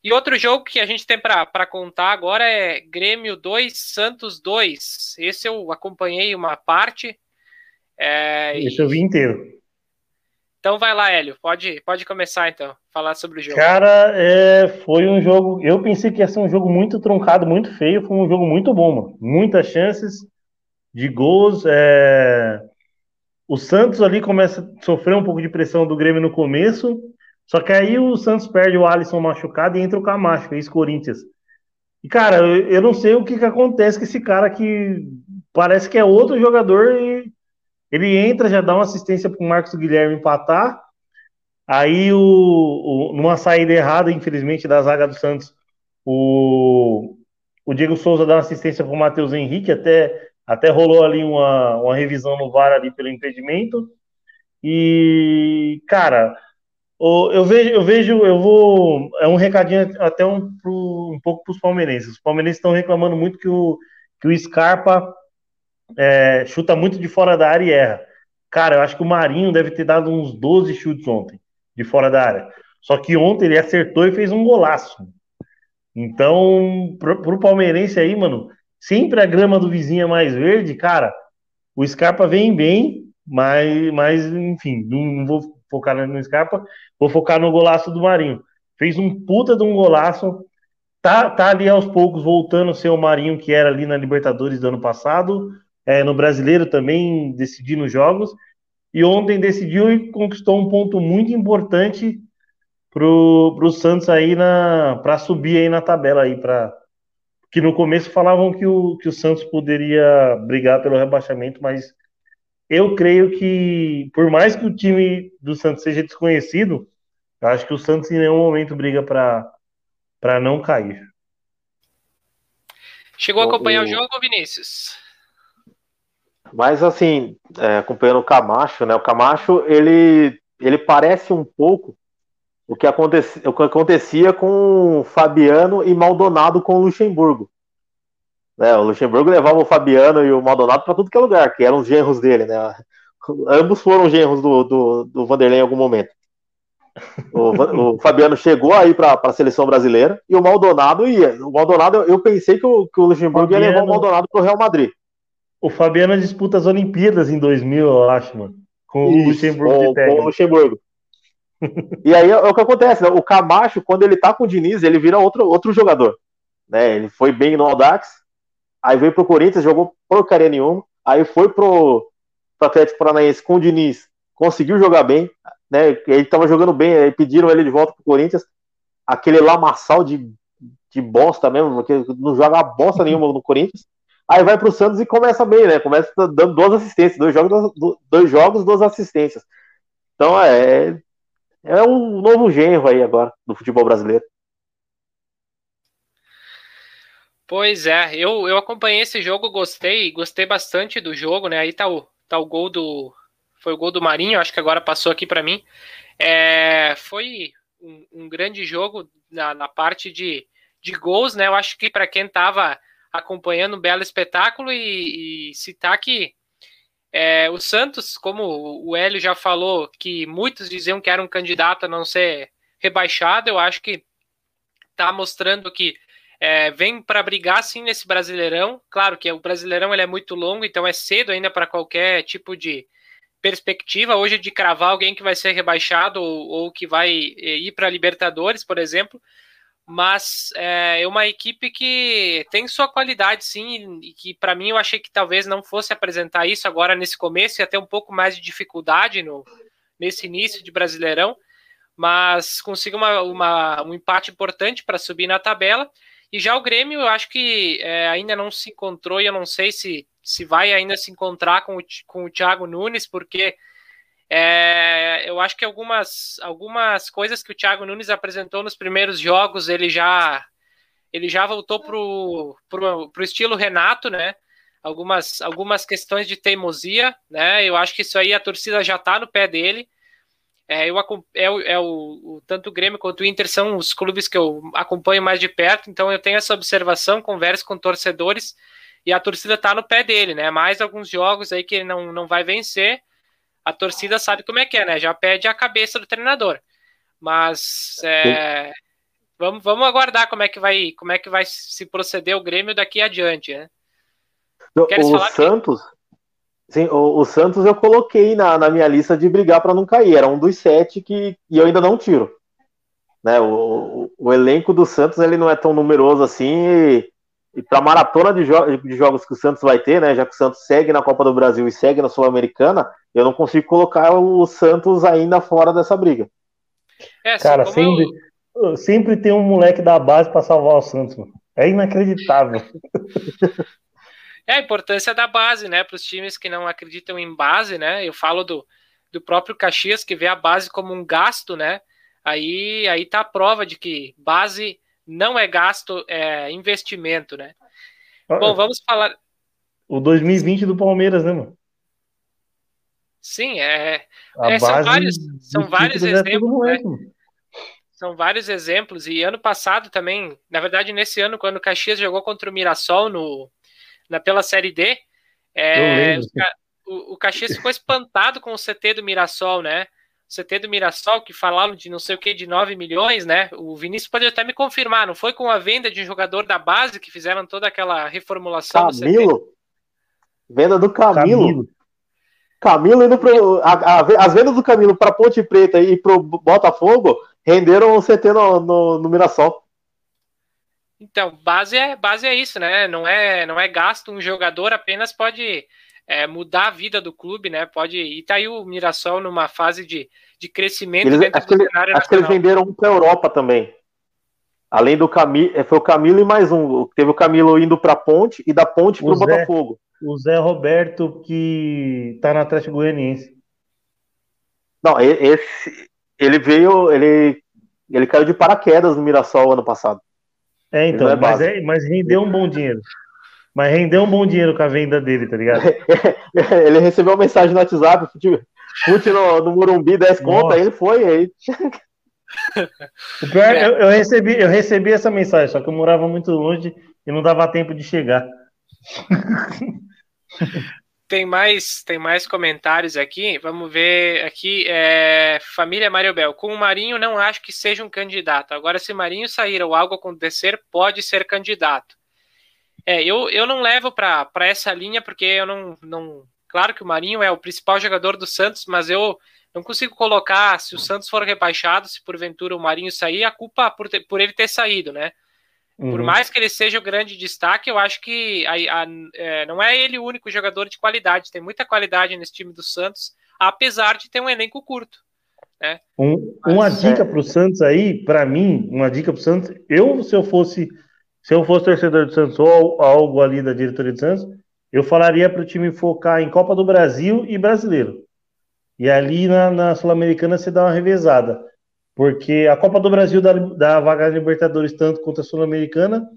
S1: E outro jogo que a gente tem para contar agora é Grêmio 2, Santos 2. Esse eu acompanhei uma parte.
S2: É, Esse eu vi inteiro.
S1: Então vai lá, Hélio. Pode, pode começar então, falar sobre o jogo.
S2: Cara, é, foi um jogo. Eu pensei que ia ser um jogo muito truncado, muito feio. Foi um jogo muito bom, mano. Muitas chances de gols. É... O Santos ali começa a sofrer um pouco de pressão do Grêmio no começo, só que aí o Santos perde o Alisson machucado e entra o Camacho, ex-Corinthians. E, cara, eu, eu, não sei o que, que acontece com esse cara que parece que é outro jogador e ele entra, já dá uma assistência para o Marcos Guilherme empatar. Aí, o, o, numa saída errada, infelizmente, da zaga do Santos, o, o Diego Souza dá uma assistência para o Matheus Henrique, até até rolou ali uma, uma revisão no VAR ali pelo impedimento. E, cara, eu vejo, eu vejo, eu vou. É um recadinho até um, pro, um pouco para os palmeirenses. Os palmeirenses estão reclamando muito que o, que o Scarpa é, chuta muito de fora da área e erra. Cara, eu acho que o Marinho deve ter dado uns 12 chutes ontem, de fora da área. Só que ontem ele acertou e fez um golaço. Então, pro, pro palmeirense aí, mano, sempre a grama do vizinho é mais verde, cara, o Scarpa vem bem, mas, mas enfim, não, não vou focar no Scarpa, vou focar no golaço do Marinho. Fez um puta de um golaço, tá, tá ali aos poucos voltando a ser o Marinho que era ali na Libertadores do ano passado, é, no Brasileiro também decidindo jogos, e ontem decidiu e conquistou um ponto muito importante pro, pro Santos aí na para subir aí na tabela aí para que no começo falavam que o, que o Santos poderia brigar pelo rebaixamento, mas eu creio que por mais que o time do Santos seja desconhecido, eu acho que o Santos em nenhum momento briga para para não cair.
S1: Chegou a acompanhar o, o jogo, Vinícius?
S3: Mas assim, é, acompanhando o Camacho, né? O Camacho ele ele parece um pouco o que, acontecia, o que acontecia com o Fabiano e Maldonado com o Luxemburgo. Né, o Luxemburgo levava o Fabiano e o Maldonado para tudo que é lugar, que eram os genros dele, né? Ambos foram genros do, do, do Vanderlei em algum momento. O, o Fabiano chegou aí para a seleção brasileira e o Maldonado ia. O Maldonado, eu pensei que o, que o Luxemburgo Fabiano, ia levar o Maldonado para o Real Madrid.
S2: O Fabiano disputa as Olimpíadas em 2000, eu acho, mano. Com Isso, o Luxemburgo
S3: com, com o Luxemburgo. e aí é o que acontece, né? O Camacho, quando ele tá com o Diniz, ele vira outro, outro jogador. Né? Ele foi bem no Audax, aí veio pro Corinthians, jogou porcaria nenhuma, aí foi pro, pro Atlético Paranaense com o Diniz, conseguiu jogar bem, né? Ele tava jogando bem, aí pediram ele de volta pro Corinthians, aquele lamaçal de, de bosta mesmo, porque não joga bosta nenhuma no Corinthians. Aí vai pro Santos e começa bem, né? Começa dando duas assistências, dois jogos, dois jogos, duas assistências. Então é, é um novo genro aí agora do futebol brasileiro.
S1: Pois é, eu, eu acompanhei esse jogo, gostei, gostei bastante do jogo, né? Aí tá o, tá o gol do. Foi o gol do Marinho, acho que agora passou aqui para mim. É, foi um, um, grande jogo na, na parte de, de gols, né? Eu acho que para quem tava acompanhando um belo espetáculo e, e citar que é, o Santos, como o Hélio já falou, que muitos diziam que era um candidato a não ser rebaixado, eu acho que está mostrando que é, vem para brigar sim nesse Brasileirão. Claro que o Brasileirão ele é muito longo, então é cedo ainda para qualquer tipo de perspectiva hoje de cravar alguém que vai ser rebaixado ou, ou que vai é, ir para Libertadores, por exemplo mas é, é uma equipe que tem sua qualidade sim, e que para mim eu achei que talvez não fosse apresentar isso agora nesse começo, ia ter um pouco mais de dificuldade no, nesse início de Brasileirão, mas consiga uma, uma, um empate importante para subir na tabela. E já o Grêmio, eu acho que é, ainda não se encontrou, e eu não sei se, se vai ainda se encontrar com o, com o Thiago Nunes, porque é, eu acho que algumas, algumas coisas que o Thiago Nunes apresentou nos primeiros jogos, ele já ele já voltou pro, pro, pro estilo Renato, né? Algumas, algumas questões de teimosia, né? Eu acho que isso aí a torcida já tá no pé dele. É, eu, é, é o, o, tanto o Grêmio quanto o Inter são os clubes que eu acompanho mais de perto, então eu tenho essa observação, converso com torcedores e a torcida tá no pé dele, né? Mais alguns jogos aí que ele não, não vai vencer a torcida sabe como é que é, né? Já pede a cabeça do treinador. Mas é, vamos, vamos aguardar como é que vai como é que vai se proceder o Grêmio daqui adiante, né?
S3: o Santos, sim, o, o, Santos eu coloquei na, na minha lista de brigar para não cair. Era um dos sete que e eu ainda não tiro. Né? O, o, o elenco do Santos ele não é tão numeroso assim. E, e para a maratona de, jo de, jogos que o Santos vai ter, né, já que o Santos segue na Copa do Brasil e segue na Sul-Americana, eu não consigo colocar o Santos ainda fora dessa briga.
S2: É, Cara, sempre, eu... sempre tem um moleque da base para salvar o Santos. Mano. É inacreditável. <laughs>
S1: É a importância da base, né, para os times que não acreditam em base, né? Eu falo do, do próprio Caxias que vê a base como um gasto, né? Aí aí tá a prova de que base não é gasto, é investimento, né? Bom, vamos falar.
S2: O 2020 do Palmeiras, né, mano?
S1: Sim, é. é são vários, são vários exemplos. Né? São vários exemplos. E ano passado também, na verdade, nesse ano, quando o Caxias jogou contra o Mirassol no, na, pela Série D, é, o, o Caxias ficou espantado com o CT do Mirassol, né? CT do Mirassol, que falaram de não sei o que, de 9 milhões, né? O Vinícius pode até me confirmar, não foi com a venda de um jogador da base que fizeram toda aquela reformulação
S3: Camilo? Venda do Camilo. Camilo, Camilo indo pro. A, a, as vendas do Camilo para Ponte Preta e pro Botafogo renderam o CT no, no, no Mirassol.
S1: Então, base é, base é isso, né? Não é, não é gasto um jogador, apenas pode é, mudar a vida do clube, né? Pode e tá aí o Mirassol numa fase de, de crescimento
S3: eles,
S1: dentro
S3: acho do cenário Acho que eles venderam um para Europa também. Além do Camilo, é, foi o Camilo e mais um. Teve o Camilo indo para a Ponte e da Ponte para o Botafogo.
S2: O Zé Roberto que tá na Atlético Goianiense.
S3: Não, esse ele veio, ele ele caiu de paraquedas no Mirassol ano passado.
S2: É, então, é mas, é, mas rendeu um bom dinheiro. Mas rendeu um bom dinheiro com a venda dele, tá ligado? <laughs>
S3: ele recebeu uma mensagem no WhatsApp, fute no, no Morumbi 10 contas, aí ele foi, aí.
S2: O pior, é. eu, eu, recebi, eu recebi essa mensagem, só que eu morava muito longe e não dava tempo de chegar. <laughs>
S1: Tem mais, tem mais comentários aqui. Vamos ver aqui. É, família Mariobel. Com o Marinho, não acho que seja um candidato. Agora, se Marinho sair ou algo acontecer, pode ser candidato. É, eu, eu não levo para essa linha, porque eu não, não. Claro que o Marinho é o principal jogador do Santos, mas eu não consigo colocar, se o Santos for rebaixado, se porventura o Marinho sair, a culpa por, ter, por ele ter saído, né? Uhum. Por mais que ele seja o grande destaque, eu acho que a, a, é, não é ele o único jogador de qualidade. Tem muita qualidade nesse time do Santos, apesar de ter um elenco curto. Né?
S2: Um, uma dica é... para o Santos aí, para mim, uma dica para o Santos. Eu, se eu fosse, se eu fosse torcedor do Santos ou algo ali da diretoria do Santos, eu falaria para o time focar em Copa do Brasil e Brasileiro. E ali na, na Sul-Americana você dá uma revezada. Porque a Copa do Brasil dá, dá vaga Libertadores tanto quanto a Sul-Americana.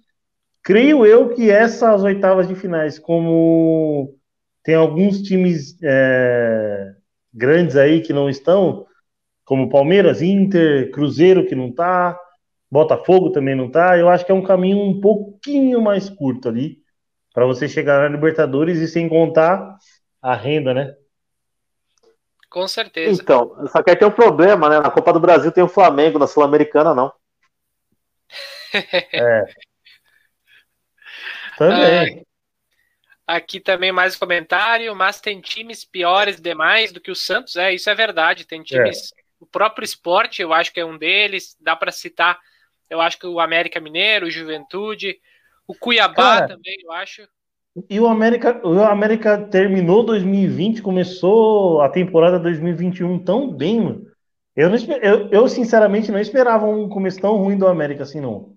S2: Creio eu que essas oitavas de finais, como tem alguns times é, grandes aí que não estão, como Palmeiras, Inter, Cruzeiro que não tá, Botafogo também não tá, eu acho que é um caminho um pouquinho mais curto ali para você chegar na Libertadores e sem contar a renda, né?
S1: Com certeza.
S3: Então, só que aí tem um problema, né? Na Copa do Brasil tem o Flamengo, na Sul-Americana não. <laughs>
S2: é. Também.
S1: Ah, aqui também mais um comentário, mas tem times piores demais do que o Santos, é, isso é verdade. Tem times, é. o próprio esporte, eu acho que é um deles, dá para citar, eu acho que o América Mineiro, o Juventude, o Cuiabá Cara, também, eu acho.
S2: E o América, o América terminou 2020, começou a temporada 2021 tão bem, mano. Eu, não, eu, eu, sinceramente não esperava um começo tão ruim do América assim, não.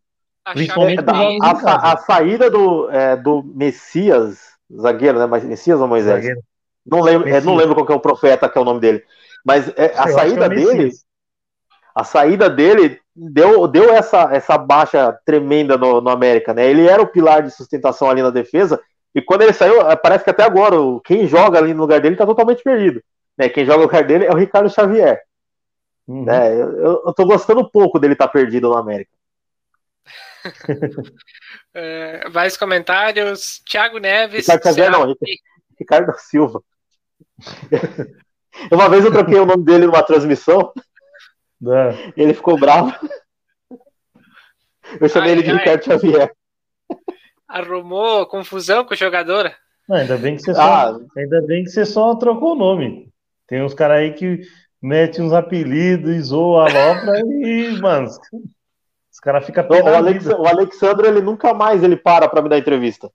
S3: Principalmente a, a, a, saída do, é, do Messias, zagueiro, né? Mas Messias ou Moisés? Zagueiro. Não lembro, é, não lembro qual é o profeta que é o nome dele. Mas é, a eu saída é dele, a saída dele deu, deu essa, essa baixa tremenda no, no América, né? Ele era o pilar de sustentação ali na defesa e quando ele saiu, eh, parece que até agora, quem joga ali no lugar dele está totalmente perdido. Né? Quem joga no lugar dele é o Ricardo Xavier. Uhum. Né? Eu, eu tô gostando pouco dele estar tá perdido no América. <laughs>
S1: é, mais comentários. Thiago Neves.
S3: Ricardo Xavier, não, Ricardo Silva. <laughs> Uma vez eu troquei o nome dele numa transmissão. É. Ele ficou bravo. Eu chamei ai, ele de ai. Ricardo Xavier
S1: arrumou confusão com o jogador.
S2: ainda bem que você ah. só, ainda bem que você só trocou o nome. Tem uns caras aí que metem uns apelidos e zoam a lopra e, mano, os caras ficam
S3: o, Alex, o Alexandre, ele nunca mais ele para pra me dar entrevista.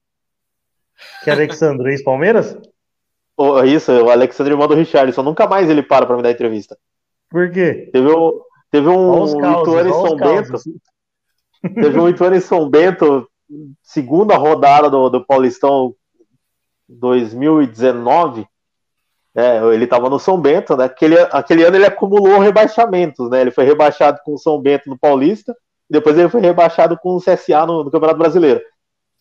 S2: Que Alexandre, ex-Palmeiras?
S3: Oh, isso, o Alexandre irmão do Richardson, nunca mais ele para pra me dar entrevista.
S2: Por quê?
S3: Teve um, teve um Ituano em São Bento. Teve um Ituano em São Bento segunda rodada do, do Paulistão 2019, é, ele estava no São Bento, né? Aquele, aquele ano ele acumulou rebaixamentos, né? Ele foi rebaixado com o São Bento no Paulista, e depois ele foi rebaixado com o CSA no, no Campeonato Brasileiro.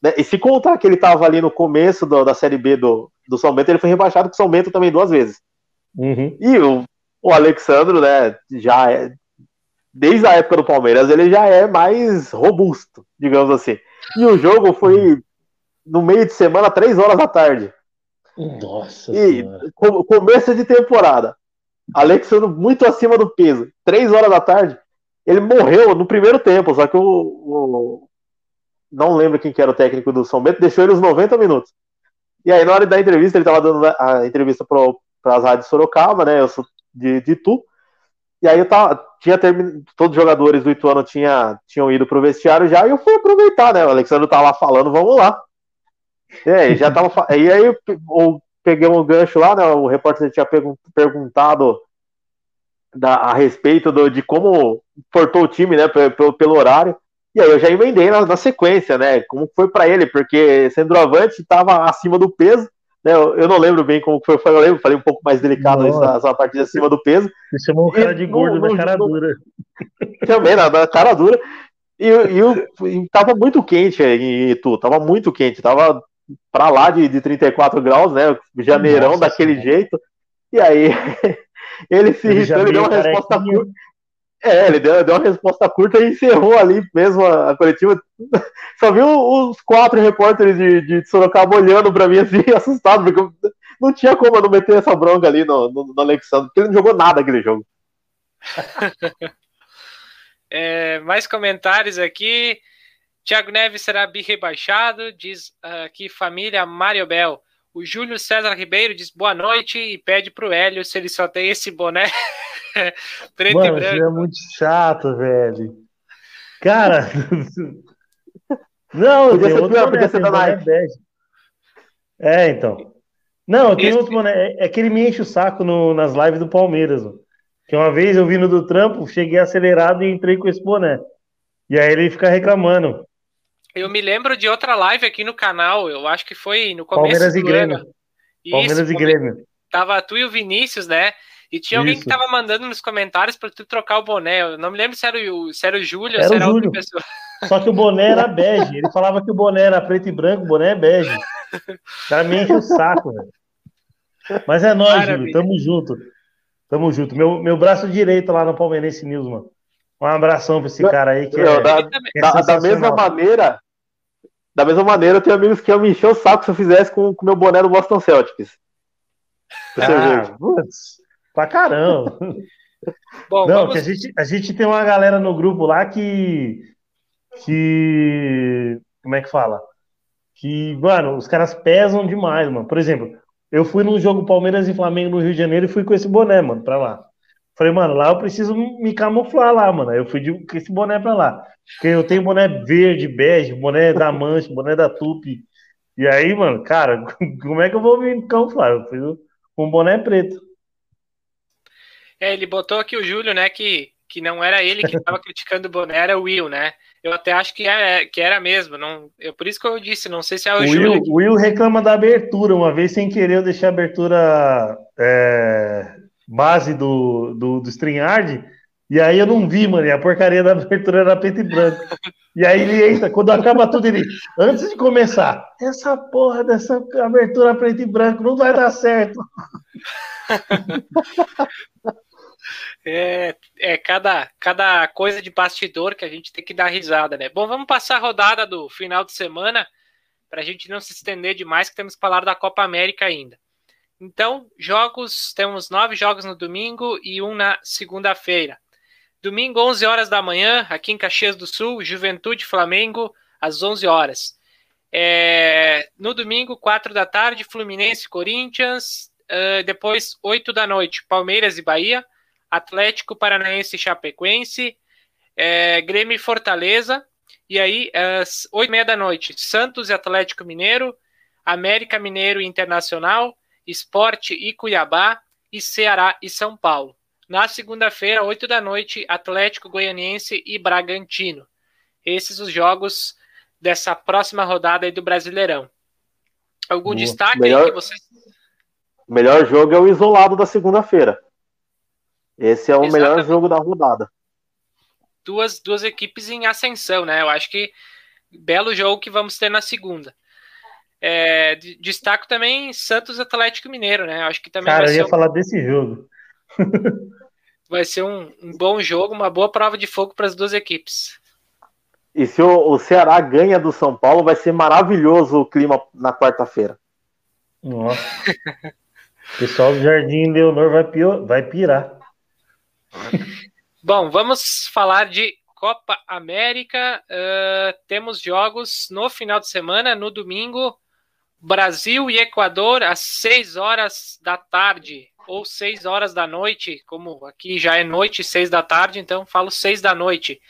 S3: Né? E se contar que ele estava ali no começo do, da Série B do, do São Bento, ele foi rebaixado com o São Bento também duas vezes.
S2: Uhum.
S3: E o, o Alexandro, né, já é, desde a época do Palmeiras, ele já é mais robusto, digamos assim. E o jogo foi no meio de semana, três horas da tarde.
S2: Nossa.
S3: E com, começo de temporada. Alexandre muito acima do peso. Três horas da tarde. Ele morreu no primeiro tempo, só que o, o não lembro quem que era o técnico do São Bento, deixou ele os 90 minutos. E aí, na hora da entrevista, ele estava dando a entrevista para as rádios Sorocaba, né? Eu sou de, de Tu. E aí eu tava, tinha terminado, todos os jogadores do Ituano tinha, tinham ido pro vestiário já, e eu fui aproveitar, né? O Alexandre tava lá falando, vamos lá. É, já tava. <laughs> e aí o, peguei um gancho lá, né? O repórter tinha perguntado da, a respeito do, de como portou o time, né? Pelo, pelo horário. E aí eu já emendei na, na sequência, né? Como foi para ele, porque centroavante estava acima do peso, né? Eu, eu, não lembro bem como foi, eu lembro, falei um pouco mais delicado essa, essa partida acima do peso.
S2: Você chamou o cara de gordo no, na cara no, dura. <laughs>
S3: Também, na, na cara dura. E, e, e tava muito quente em Itu, tava muito quente, tava para lá de, de 34 graus, né? Janeirão Nossa, daquele jeito. E aí <laughs> ele se irritou, ele deu uma resposta curta. É, ele deu, deu uma resposta curta e encerrou ali mesmo a, a coletiva. <laughs> Só viu os quatro repórteres de, de Sorocaba olhando para mim assim, <laughs> assustado, porque não tinha como eu não meter essa bronca ali no, no, no Alexandre, porque ele não jogou nada aquele jogo. <laughs>
S1: é, mais comentários aqui. Tiago Neves será bi-rebaixado, diz aqui família Mário Bel. O Júlio César Ribeiro diz boa noite e pede pro Hélio se ele só tem esse boné <laughs>
S2: preto Mano, e branco. é muito chato, velho. Cara, <laughs> não, podia ser, outro boné, ser da Nike. É, então. Não, tem esse... outro boné. É, é que ele me enche o saco no, nas lives do Palmeiras. Mano. Que uma vez eu vindo do trampo, cheguei acelerado e entrei com esse boné. E aí ele fica reclamando.
S1: Eu me lembro de outra live aqui no canal, eu acho que foi no começo
S2: Palmeiras e Grêmio. Ano. Palmeiras Isso, e Grêmio.
S1: Tava tu e o Vinícius, né? E tinha alguém Isso. que tava mandando nos comentários para tu trocar o boné. Eu não me lembro se era o, se era o Júlio
S2: era
S1: ou se era
S2: outra pessoa. Só que o boné era bege. Ele falava que o boné era preto e branco, o boné é bege. O cara me enche o saco, velho. Mas é nóis, Júlio. Tamo junto. Tamo junto. Meu, meu braço direito lá no Palmeirense News, mano. Um abração pra esse cara aí que é,
S3: da,
S2: que
S3: é da, da, mesma maneira, da mesma maneira, eu tenho amigos que iam me encher o saco se eu fizesse com o meu boné do Boston Celtics.
S2: Ah, putz, pra caramba. <laughs> Bom, Não, vamos... que a gente, a gente tem uma galera no grupo lá que. que. Como é que fala? Que, mano, os caras pesam demais, mano. Por exemplo, eu fui num jogo Palmeiras e Flamengo no Rio de Janeiro e fui com esse boné, mano, pra lá. Falei, mano, lá eu preciso me camuflar lá, mano. Aí eu fui de, com esse boné pra lá. Porque eu tenho boné verde, bege, boné da Mancha, <laughs> boné da Tupi. E aí, mano, cara, <laughs> como é que eu vou me camuflar? Eu fui com um boné preto.
S1: É, ele botou aqui o Júlio, né, que, que não era ele que estava <laughs> criticando o boné, era o Will, né? Eu até acho que, é, que era mesmo. Não, eu, por isso que eu disse, não sei se é o, o Júlio.
S2: Will, O Will reclama da abertura. Uma vez, sem querer, eu deixei a abertura é, base do, do, do StreamYard, e aí eu não vi, mano, e a porcaria da abertura era preto e branco. E aí ele entra, quando acaba tudo, ele, antes de começar, essa porra dessa abertura preto e branco não vai dar certo. <laughs>
S1: É, é cada, cada coisa de bastidor que a gente tem que dar risada, né? Bom, vamos passar a rodada do final de semana para a gente não se estender demais, que temos que falar da Copa América ainda. Então, jogos, temos nove jogos no domingo e um na segunda-feira. Domingo, 11 horas da manhã, aqui em Caxias do Sul, Juventude Flamengo, às 11 horas. É, no domingo, 4 da tarde, Fluminense Corinthians. Uh, depois, 8 da noite, Palmeiras e Bahia. Atlético Paranaense e Chapecoense. É, Grêmio e Fortaleza. E aí, às 8 e meia da noite, Santos e Atlético Mineiro. América Mineiro e Internacional. Esporte e Cuiabá, e Ceará e São Paulo. Na segunda-feira, 8 da noite, Atlético Goianiense e Bragantino. Esses os jogos dessa próxima rodada aí do Brasileirão. Algum Boa. destaque melhor, que vocês.
S3: O melhor jogo é o isolado da segunda-feira. Esse é o Exatamente. melhor jogo da rodada.
S1: Duas, duas equipes em ascensão, né? Eu acho que belo jogo que vamos ter na segunda. É, destaco também Santos Atlético Mineiro, né? Acho que também
S2: Cara, eu ia um... falar desse jogo. <laughs>
S1: vai ser um, um, bom jogo, uma boa prova de fogo para as duas equipes.
S3: E se o, o, Ceará ganha do São Paulo, vai ser maravilhoso o clima na quarta-feira.
S2: Nossa. <laughs> o pessoal do Jardim Leonor vai, pior, vai pirar. <laughs>
S1: Bom, vamos falar de Copa América. Uh, temos jogos no final de semana, no domingo. Brasil e Equador às 6 horas da tarde ou 6 horas da noite, como aqui já é noite, 6 da tarde, então falo 6 da noite.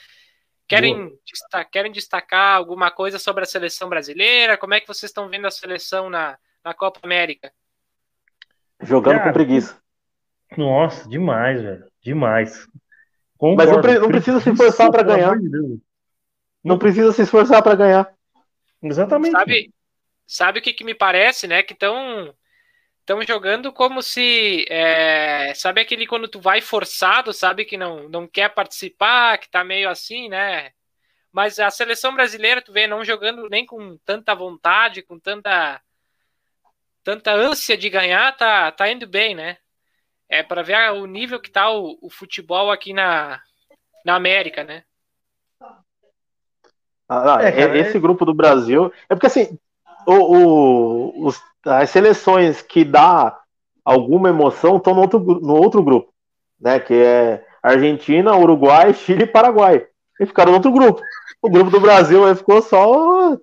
S1: Querem, destacar, querem destacar alguma coisa sobre a seleção brasileira? Como é que vocês estão vendo a seleção na, na Copa América?
S3: Jogando Cara, com preguiça.
S2: Nossa, demais, velho. Demais.
S3: Concordo. Mas não, pre não precisa se esforçar para ganhar. Não precisa se esforçar para ganhar.
S2: Exatamente.
S1: Sabe, sabe o que, que me parece, né? Que estão estão jogando como se é, sabe aquele quando tu vai forçado, sabe que não não quer participar, que tá meio assim, né? Mas a seleção brasileira, tu vê, não jogando nem com tanta vontade, com tanta tanta ânsia de ganhar, tá tá indo bem, né? É para ver o nível que tá o, o futebol aqui na na América, né?
S3: Ah, é, cara, esse é... grupo do Brasil. É porque assim, o, o, os, as seleções que dá alguma emoção estão no outro, no outro grupo, né? Que é Argentina, Uruguai, Chile e Paraguai. E ficaram no outro grupo. O grupo do Brasil aí ficou só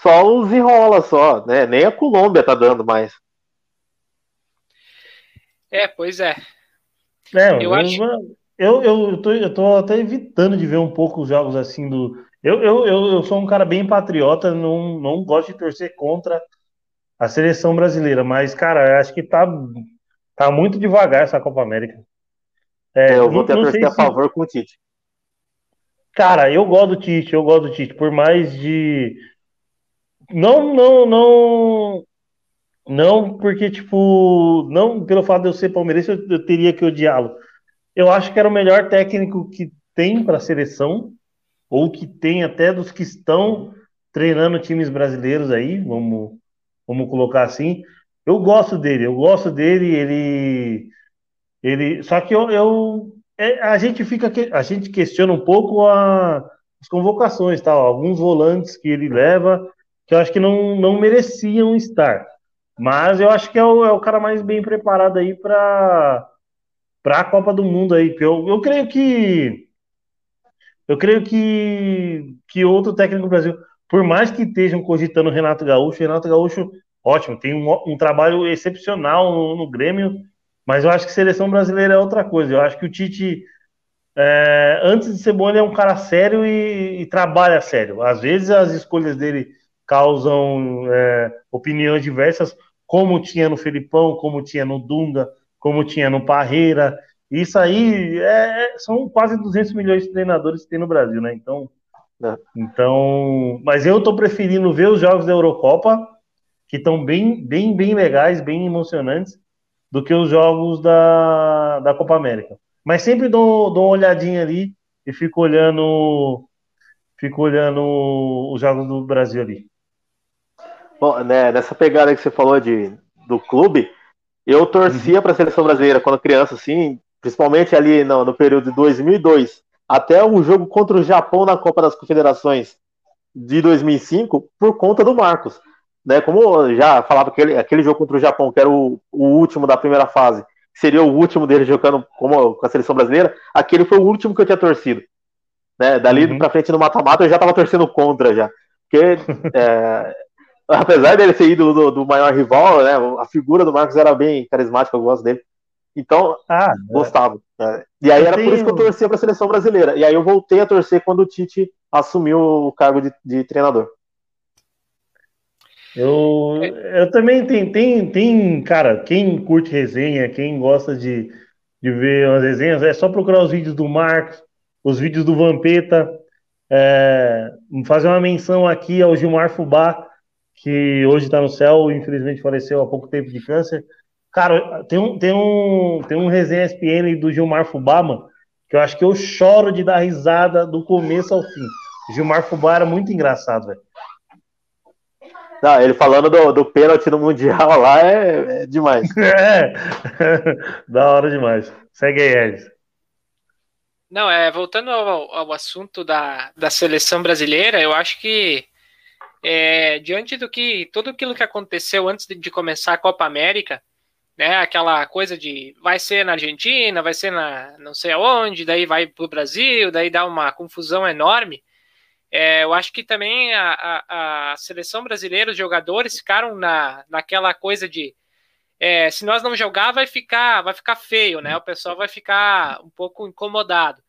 S3: só os enrola só, né? Nem a Colômbia tá dando mais.
S1: É, pois é.
S2: é eu, eu acho. Eu, eu, eu, tô, eu tô até evitando de ver um pouco os jogos assim do, eu, eu, eu, eu sou um cara bem patriota, não, não gosto de torcer contra a seleção brasileira, mas, cara, acho que tá, tá muito devagar essa Copa América.
S3: É, é eu vou ter a torcer a favor com o Tite.
S2: Cara, eu gosto do Tite, eu gosto do Tite, por mais de. Não, não, não. Não, porque, tipo, não pelo fato de eu ser palmeirense, eu, eu teria que odiá-lo. Eu acho que era o melhor técnico que tem para a seleção ou que tem até dos que estão treinando times brasileiros aí, vamos, vamos colocar assim. Eu gosto dele, eu gosto dele, ele. ele só que eu, eu é, a gente fica a gente questiona um pouco a, as convocações, tal, alguns volantes que ele leva que eu acho que não, não mereciam estar. Mas eu acho que é o, é o cara mais bem preparado aí para para a Copa do Mundo aí. Eu, eu creio que eu creio que, que outro técnico do Brasil, por mais que estejam cogitando Renato Gaúcho, Renato Gaúcho, ótimo, tem um, um trabalho excepcional no, no, Grêmio, mas eu acho que seleção brasileira é outra coisa. Eu acho que o Tite, é, antes de ser bom, ele é um cara sério e, e, trabalha sério. Às vezes as escolhas dele causam é, opiniões diversas, como tinha no Felipão, como tinha no Dunga, como tinha no Parreira. Isso aí é, é, são quase 200 milhões de treinadores que tem no Brasil, né? Então, é. então, mas eu estou preferindo ver os jogos da Eurocopa, que estão bem, bem, bem legais, bem emocionantes, do que os jogos da, da Copa América. Mas sempre dou, dou uma olhadinha ali e fico olhando, fico olhando os jogos do Brasil ali.
S3: Bom, né, nessa pegada que você falou de, do clube, eu torcia uhum. para a seleção brasileira quando criança, assim, principalmente ali no, no período de 2002 até o jogo contra o Japão na Copa das Confederações de 2005 por conta do Marcos. Né, como já falava aquele, aquele jogo contra o Japão, que era o, o último da primeira fase, seria o último dele jogando como, com a seleção brasileira, aquele foi o último que eu tinha torcido. Né, dali uhum. pra frente no mata-mata eu já tava torcendo contra já. Porque <laughs> é, apesar dele ser ídolo do, do, maior rival, né, a figura do Marcos era bem carismática, eu gosto dele. Então, ah, é. gostava. Né? E aí eu era tenho... por isso que eu torcia para a seleção brasileira. E aí eu voltei a torcer quando o Tite assumiu o cargo de, de treinador.
S2: Eu, eu também tem, tem, tem, cara, quem curte resenha, quem gosta de, de ver umas resenhas, é só procurar os vídeos do Marcos, os vídeos do Vampeta, é, fazer uma menção aqui ao Gilmar Fubá, que hoje está no céu, infelizmente faleceu há pouco tempo de câncer. Cara, tem um, tem um, tem um resenha SPN do Gilmar Fubá, mano, que eu acho que eu choro de dar risada do começo ao fim. Gilmar Fubá era muito engraçado, velho.
S3: Não, ele falando do, do pênalti no Mundial lá é, é demais. <laughs>
S2: É, <laughs> da hora demais. Segue aí, Edson.
S1: Não, é, voltando ao, ao, assunto da, da seleção brasileira, eu acho que é, diante do que tudo aquilo que aconteceu antes de, de começar a Copa América, né? Aquela coisa de vai ser na Argentina, vai ser na não sei aonde, daí vai para o Brasil, daí dá uma confusão enorme. É, eu acho que também a, a, a, seleção brasileira, os jogadores ficaram na, naquela coisa de é, se nós não jogar vai ficar vai ficar feio, né? O pessoal vai ficar um pouco incomodado.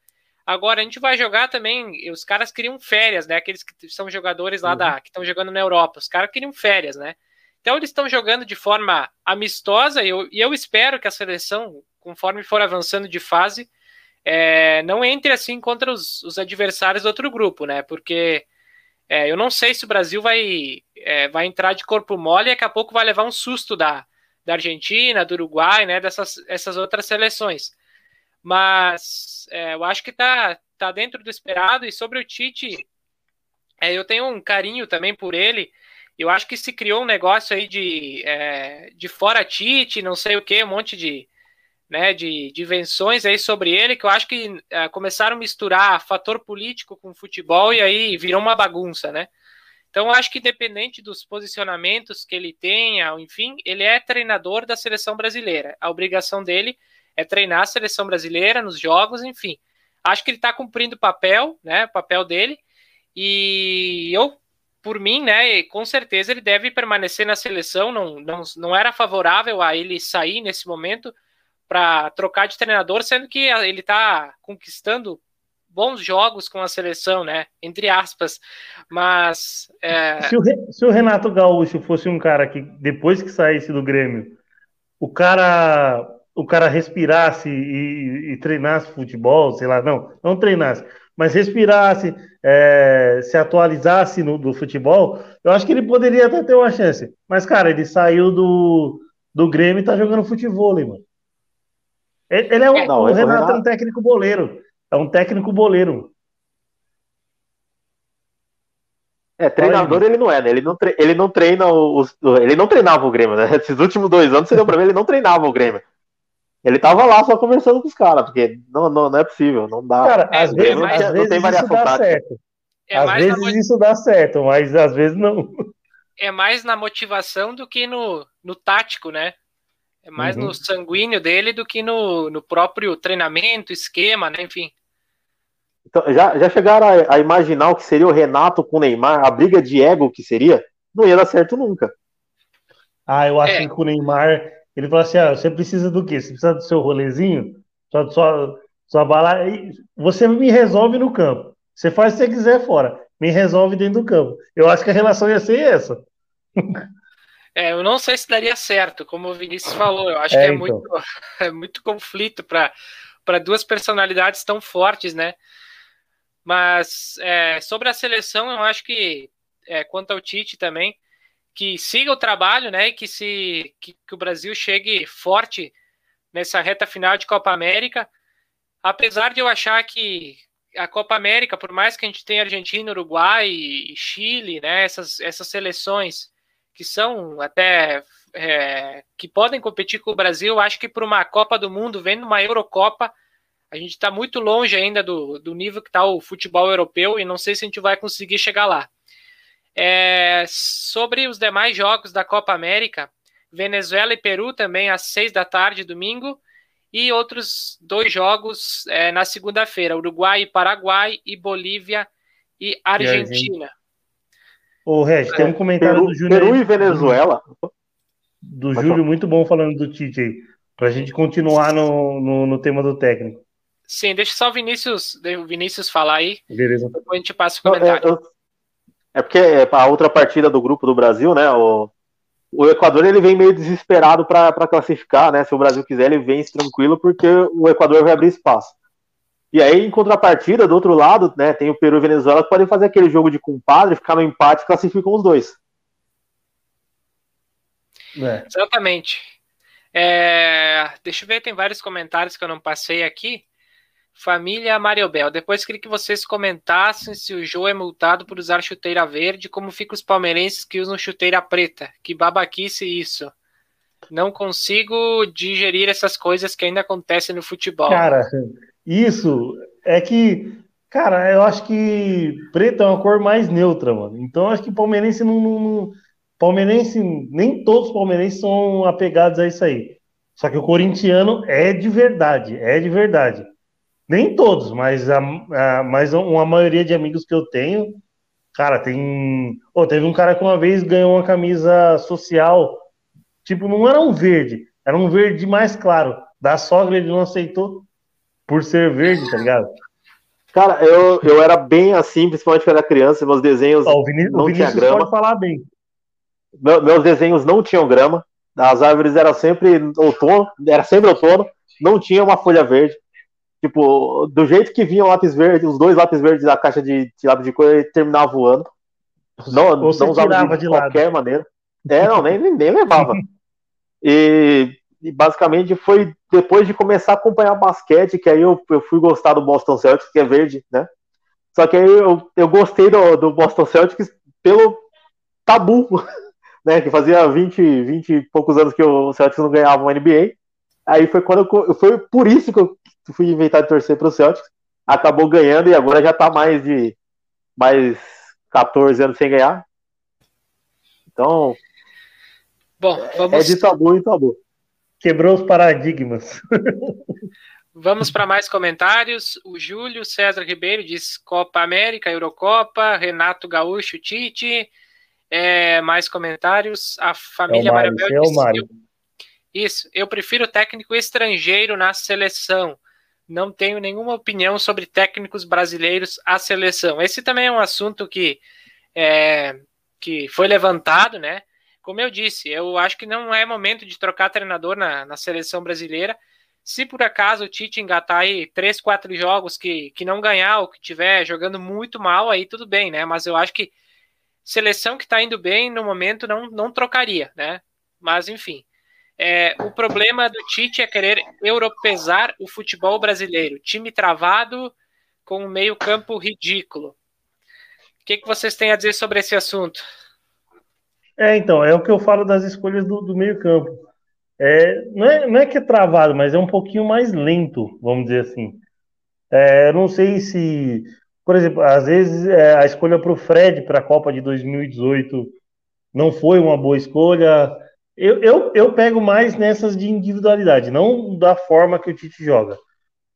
S1: Agora a gente vai jogar também. Os caras queriam férias, né? Aqueles que são jogadores lá uhum. da que estão jogando na Europa, os caras queriam férias, né? Então eles estão jogando de forma amistosa e eu, e eu espero que a seleção, conforme for avançando de fase, é, não entre assim contra os, os, adversários do outro grupo, né? Porque é, eu não sei se o Brasil vai, é, vai entrar de corpo mole e daqui a pouco vai levar um susto da, da Argentina, do Uruguai, né? Dessas essas outras seleções. Mas é, eu acho que tá, tá dentro do esperado. E sobre o Tite, é, eu tenho um carinho também por ele. Eu acho que se criou um negócio aí de, é, de fora Tite, não sei o que, um monte de, né, de, de invenções aí sobre ele, que eu acho que é, começaram a misturar fator político com futebol e aí virou uma bagunça, né? Então, acho que independente dos posicionamentos que ele tenha, enfim, ele é treinador da seleção brasileira. A obrigação dele é treinar a seleção brasileira nos jogos, enfim. Acho que ele está cumprindo o papel, né, o papel dele, e eu por mim, né, com certeza ele deve permanecer na seleção, não, não, não era favorável a ele sair nesse momento para trocar de treinador, sendo que ele está conquistando bons jogos com a seleção, né, entre aspas, mas... É...
S2: Se, o, se o Renato Gaúcho fosse um cara que, depois que saísse do Grêmio, o cara o cara respirasse e, e, treinasse futebol, sei lá, não, não treinasse, mas respirasse, é, se atualizasse no, do futebol, eu acho que ele poderia até ter uma chance. Mas, cara, ele saiu do, do Grêmio e tá jogando futebol, mano. Ele, ele é um, não, o Renato é um técnico boleiro. É um técnico boleiro.
S3: É, treinador ele não é, né? Ele não, tre ele não treina os. Ele não treinava o Grêmio, né? <laughs> Esses últimos dois anos, você deu pra ver, ele não treinava o Grêmio. Ele tava lá só conversando com os caras, porque não, não, não é possível, não dá.
S2: Cara, é, às vezes, não, às vezes tem variação isso dá certo. É às vezes isso dá certo, mas às vezes não.
S1: É mais na motivação do que no, no tático, né? É mais uhum. no sanguíneo dele do que no, no próprio treinamento, esquema, né? Enfim.
S3: Então, já, já chegaram a, a, imaginar o que seria o Renato com o Neymar, a briga de ego que seria? Não ia dar certo nunca.
S2: Ah, eu acho é. que com o Neymar ele falou assim: ah, você precisa do quê? Você precisa do seu rolezinho? Só, só, só bala. Você me resolve no campo. Você faz o que você quiser fora. Me resolve dentro do campo. Eu acho que a relação ia ser essa.
S1: É, eu não sei se daria certo, como o Vinícius falou. Eu acho é, que é, então. muito, <laughs> é muito conflito para duas personalidades tão fortes, né? Mas é, sobre a seleção, eu acho que, é, quanto ao Tite também, que siga o trabalho, né? E que, se, que, que o Brasil chegue forte nessa reta final de Copa América. Apesar de eu achar que a Copa América, por mais que a gente tenha Argentina, Uruguai e Chile, né? Essas, essas seleções que são até é, que podem competir com o Brasil, acho que por uma Copa do Mundo, vendo uma Eurocopa, a gente está muito longe ainda do, do nível que está o futebol europeu e não sei se a gente vai conseguir chegar lá. É, sobre os demais jogos da Copa América, Venezuela e Peru também às seis da tarde, domingo, e outros dois jogos é, na segunda-feira, Uruguai e Paraguai, e Bolívia e Argentina.
S2: Ô, Reg, tem um comentário
S3: Peru,
S2: do Júlio.
S3: Peru e Venezuela.
S2: Do Júlio, muito bom falando do Tite aí. Pra gente continuar no, no, no, tema do técnico.
S1: Sim, deixa só o Vinícius, o Vinícius falar aí.
S2: Beleza.
S1: Depois a gente passa o comentário.
S3: eu, é porque é, a outra partida do grupo do Brasil, né? O, o Equador ele vem meio desesperado para classificar, né? Se o Brasil quiser, ele vence tranquilo, porque o Equador vai abrir espaço. E aí, em contrapartida, do outro lado, né, tem o Peru e Venezuela que podem fazer aquele jogo de compadre, ficar no empate e classificam os dois.
S1: É. Exatamente. É, deixa eu ver, tem vários comentários que eu não passei aqui. Família Mariobel, depois queria que vocês comentassem se o Joe é multado por usar chuteira verde, como ficam os palmeirenses que usam chuteira preta. Que babaquice isso. Não consigo digerir essas coisas que ainda acontecem no futebol.
S2: Cara, isso é que, cara, eu acho que preto é uma cor mais neutra, mano. Então acho que palmeirense não, não, não palmeirense, nem todos os palmeirenses são apegados a isso aí. Só que o corintiano é de verdade, é de verdade. Nem todos, mas, a, a, mas uma maioria de amigos que eu tenho, cara, tem. Oh, teve um cara que uma vez ganhou uma camisa social, tipo, não era um verde, era um verde mais claro. Da sogra ele não aceitou por ser verde, tá ligado?
S3: Cara, eu, eu era bem assim, principalmente quando era criança, meus desenhos oh, Vinícius, não tinha grama.
S2: pode falar bem.
S3: meus desenhos não tinham grama, as árvores eram sempre outono, era sempre outono, não tinha uma folha verde. Tipo, do jeito que vinha o lápis verde, os dois lápis verdes da caixa de, de lápis de cor, ele terminava voando. Não, não usava de, de qualquer lado. maneira. É, não, nem, nem, nem levava. <laughs> e, e, basicamente foi depois de começar a acompanhar basquete, que aí eu, eu fui gostar do Boston Celtics, que é verde, né? Só que aí eu, eu gostei do, do Boston Celtics pelo tabu, <laughs> né? Que fazia 20, 20 e poucos anos que o Celtics não ganhava uma NBA. Aí foi quando eu, foi por isso que eu fui inventar de torcer para o Celtics. Acabou ganhando e agora já está mais de mais 14 anos sem ganhar. Então,
S1: Bom,
S3: é,
S1: vamos...
S3: é de tabu em tabu.
S2: Quebrou os paradigmas. <laughs>
S1: Vamos para mais comentários. O Júlio César Ribeiro diz Copa América, Eurocopa, Renato Gaúcho, Tite. É, mais comentários. A família
S2: é
S1: Marabel
S2: diz, é eu,
S1: Isso, eu prefiro técnico estrangeiro na seleção. Não tenho nenhuma opinião sobre técnicos brasileiros à seleção. Esse também é um assunto que, é, que foi levantado, né? Como eu disse, eu acho que não é momento de trocar treinador na, na seleção brasileira se por acaso o Tite engatar aí três, quatro jogos que, que não ganhar ou que tiver jogando muito mal, aí tudo bem, né? Mas eu acho que seleção que está indo bem no momento não, não trocaria, né? Mas enfim. É, o problema do Tite é querer europeizar o futebol brasileiro. Time travado com um meio-campo ridículo. O que, que vocês têm a dizer sobre esse assunto?
S2: É, então, é o que eu falo das escolhas do, do meio-campo é, não, é, não é que é travado, mas é um pouquinho mais lento, vamos dizer assim. É, não sei se, por exemplo, às vezes é, a escolha para o Fred para a Copa de 2018 não foi uma boa escolha. Eu, eu, eu pego mais nessas de individualidade, não da forma que o Tite joga.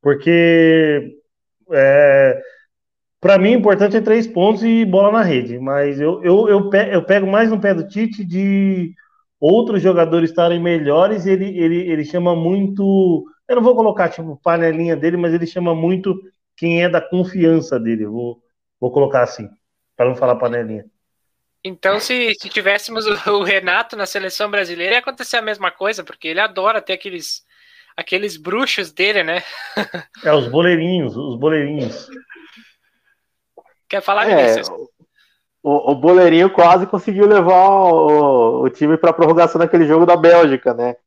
S2: Porque é, para mim o importante é três pontos e bola na rede. Mas eu, eu, eu, eu pego mais no pé do Tite de outros jogadores estarem melhores, ele, ele, ele chama muito. Eu não vou colocar tipo panelinha dele, mas ele chama muito quem é da confiança dele. Eu vou, vou colocar assim, para não falar panelinha.
S1: Então, se, se tivéssemos o Renato na seleção brasileira, ia acontecer a mesma coisa, porque ele adora ter aqueles, aqueles bruxos dele, né? <laughs>
S2: É, os boleirinhos, os boleirinhos.
S1: Quer falar, é,
S3: o, o Boleirinho quase conseguiu levar o, o time para a prorrogação naquele jogo da Bélgica, né?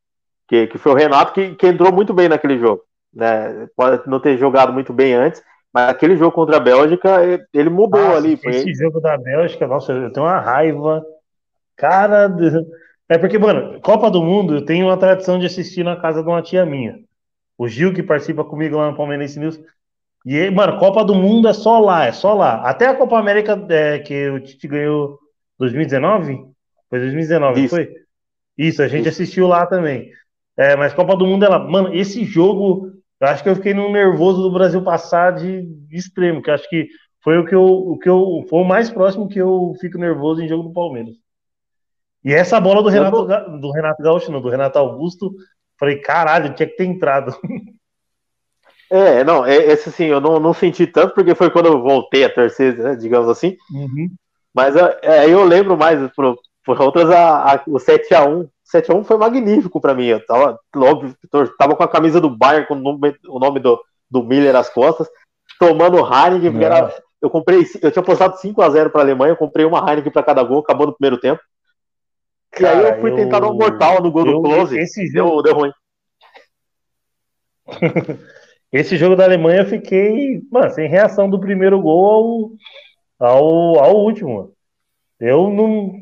S3: Que, que foi o Renato que, que entrou muito bem naquele jogo. Né? Pode não ter jogado muito bem antes, mas aquele jogo contra a Bélgica, ele mudou nossa, ali.
S2: Foi esse ele. jogo da Bélgica, nossa, eu tenho uma raiva. Cara, é porque, mano, Copa do Mundo, eu tenho uma tradição de assistir na casa de uma tia minha. O Gil, que participa comigo lá no Palmeirense News, e, mano, Copa do Mundo é só lá, é só lá. Até a Copa América é, que o Tite ganhou 2019? Foi 2019, Isso. foi? Isso, a gente Isso. assistiu lá também. É, mas Copa do Mundo é lá. Mano, esse jogo, eu acho que eu fiquei no nervoso do Brasil passar de, de extremo, que acho que foi o que eu, o que eu foi o mais próximo que eu fico nervoso em jogo do Palmeiras. E essa bola do Renato, do Renato Gaúcho, não, do Renato Augusto, falei, caralho, tinha que ter entrado. <laughs>
S3: É, não, é, esse assim, eu não, não senti tanto, porque foi quando eu voltei a torcer, né, digamos assim. Uhum. Mas é, é eu lembro mais, por, por outras, a, a, o 7x1. 7x1 foi magnífico para mim. Eu tava, óbvio, tava com a camisa do Bayern, com o nome, o nome do, do Miller nas costas, tomando Heineken, porque era, eu comprei, eu tinha postado 5x0 pra Alemanha, eu comprei uma Heineken para cada gol, acabou no primeiro tempo. Cara, e aí eu fui tentar dar um mortal no gol eu, do Close, esse jogo... deu, deu ruim. <laughs>
S2: Esse jogo da Alemanha eu fiquei, mano, sem reação do primeiro gol ao, ao, ao último. Eu não,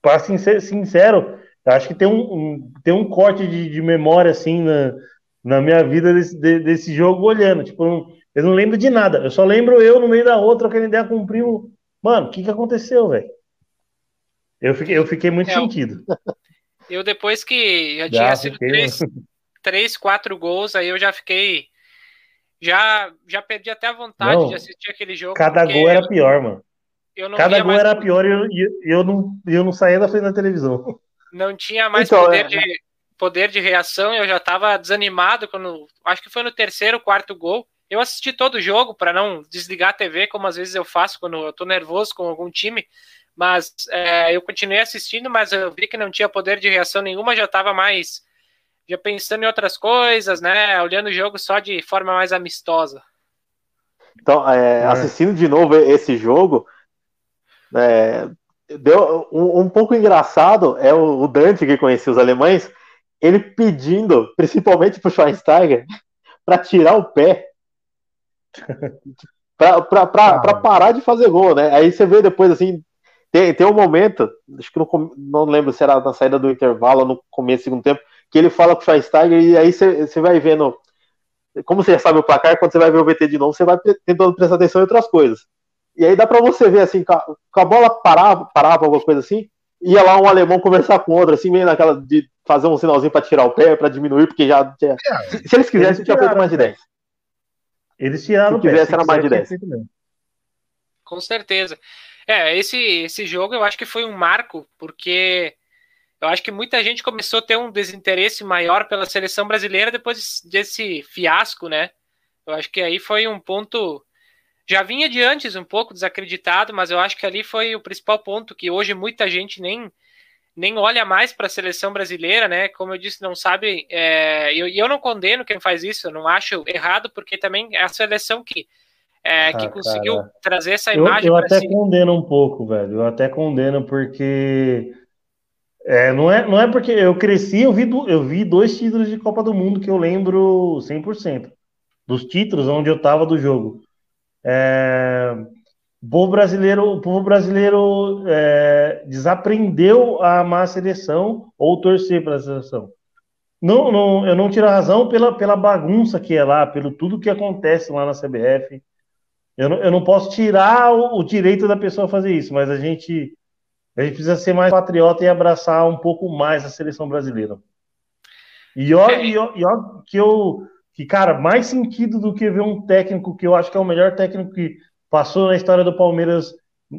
S2: para ser sincero, acho que tem um, um, tem um corte de, de memória assim na, na minha vida desse, de, desse jogo olhando. Tipo, não, eu não lembro de nada. Eu só lembro eu no meio da outra, aquela ideia com o primo. Mano, o que, que aconteceu, velho? Eu fiquei, eu fiquei muito é, sentido.
S1: Eu, depois que já, já tinha sido três, três, quatro gols, aí eu já fiquei já, já perdi até a vontade não, de assistir aquele jogo.
S2: Cada gol era pior, mano. Cada gol era pior e eu, eu, não, eu não saía da frente da televisão.
S1: Não tinha mais então, poder, é... de, poder de reação, eu já estava desanimado quando. Acho que foi no terceiro, quarto gol. Eu assisti todo o jogo para não desligar a TV, como às vezes eu faço quando eu tô nervoso com algum time. Mas é, eu continuei assistindo, mas eu vi que não tinha poder de reação nenhuma, já estava mais já pensando em outras coisas, né? Olhando o jogo só de forma mais amistosa.
S3: Então, é, é. assistindo de novo esse jogo, é, deu um, um, pouco engraçado é o, o, Dante que conhecia os alemães, ele pedindo, principalmente pro Schweinsteiger, <laughs> para tirar o pé. <laughs> para ah. parar de fazer gol, né? Aí você vê depois assim, tem, tem um momento, acho que não, não lembro se era na saída do intervalo no começo do segundo tempo, que ele fala com o Schweinsteiger e aí você, você vai vendo. Como você já sabe o placar, quando você vai ver o VT de novo, você vai tentando prestar atenção em outras coisas. E aí dá para você ver assim, com a bola parava, parava alguma coisa assim, ia lá um alemão conversar com outro, assim, meio naquela de fazer um sinalzinho para tirar o pé, para diminuir, porque já. já... É, se eles quisessem, tinha feito mais de 10.
S2: Eles tiraram
S3: se quisesse, era mais de 10.
S1: Com certeza. É, esse, esse jogo eu acho que foi um marco, porque eu acho que muita gente começou a ter um desinteresse maior pela seleção brasileira depois desse fiasco, né? Eu acho que aí foi um ponto. Já vinha de antes um pouco desacreditado, mas eu acho que ali foi o principal ponto que hoje muita gente nem, nem olha mais para a seleção brasileira, né? Como eu disse, não sabe. É, e eu, eu não condeno quem faz isso, eu não acho errado, porque também é a seleção que é, ah, que conseguiu cara. trazer essa imagem.
S2: Eu, até si. condeno um pouco, velho. Eu até condeno porque é, não, é, não é porque eu cresci, eu vi, eu vi dois títulos de Copa do Mundo que eu lembro 100% dos títulos onde eu tava do jogo. É, o povo brasileiro, o povo brasileiro é, desaprendeu a amar a seleção ou torcer para a seleção. Não, não, eu não tiro a razão pela, pela bagunça que é lá, pelo tudo que acontece lá na CBF, eu não, eu não posso tirar o, o, direito da pessoa fazer isso, mas a gente, a gente precisa ser mais patriota e abraçar um pouco mais a seleção brasileira. E ó, é. e ó, e ó que eu. Que, cara, mais sentido do que ver um técnico que eu acho que é o melhor técnico que passou na história do Palmeiras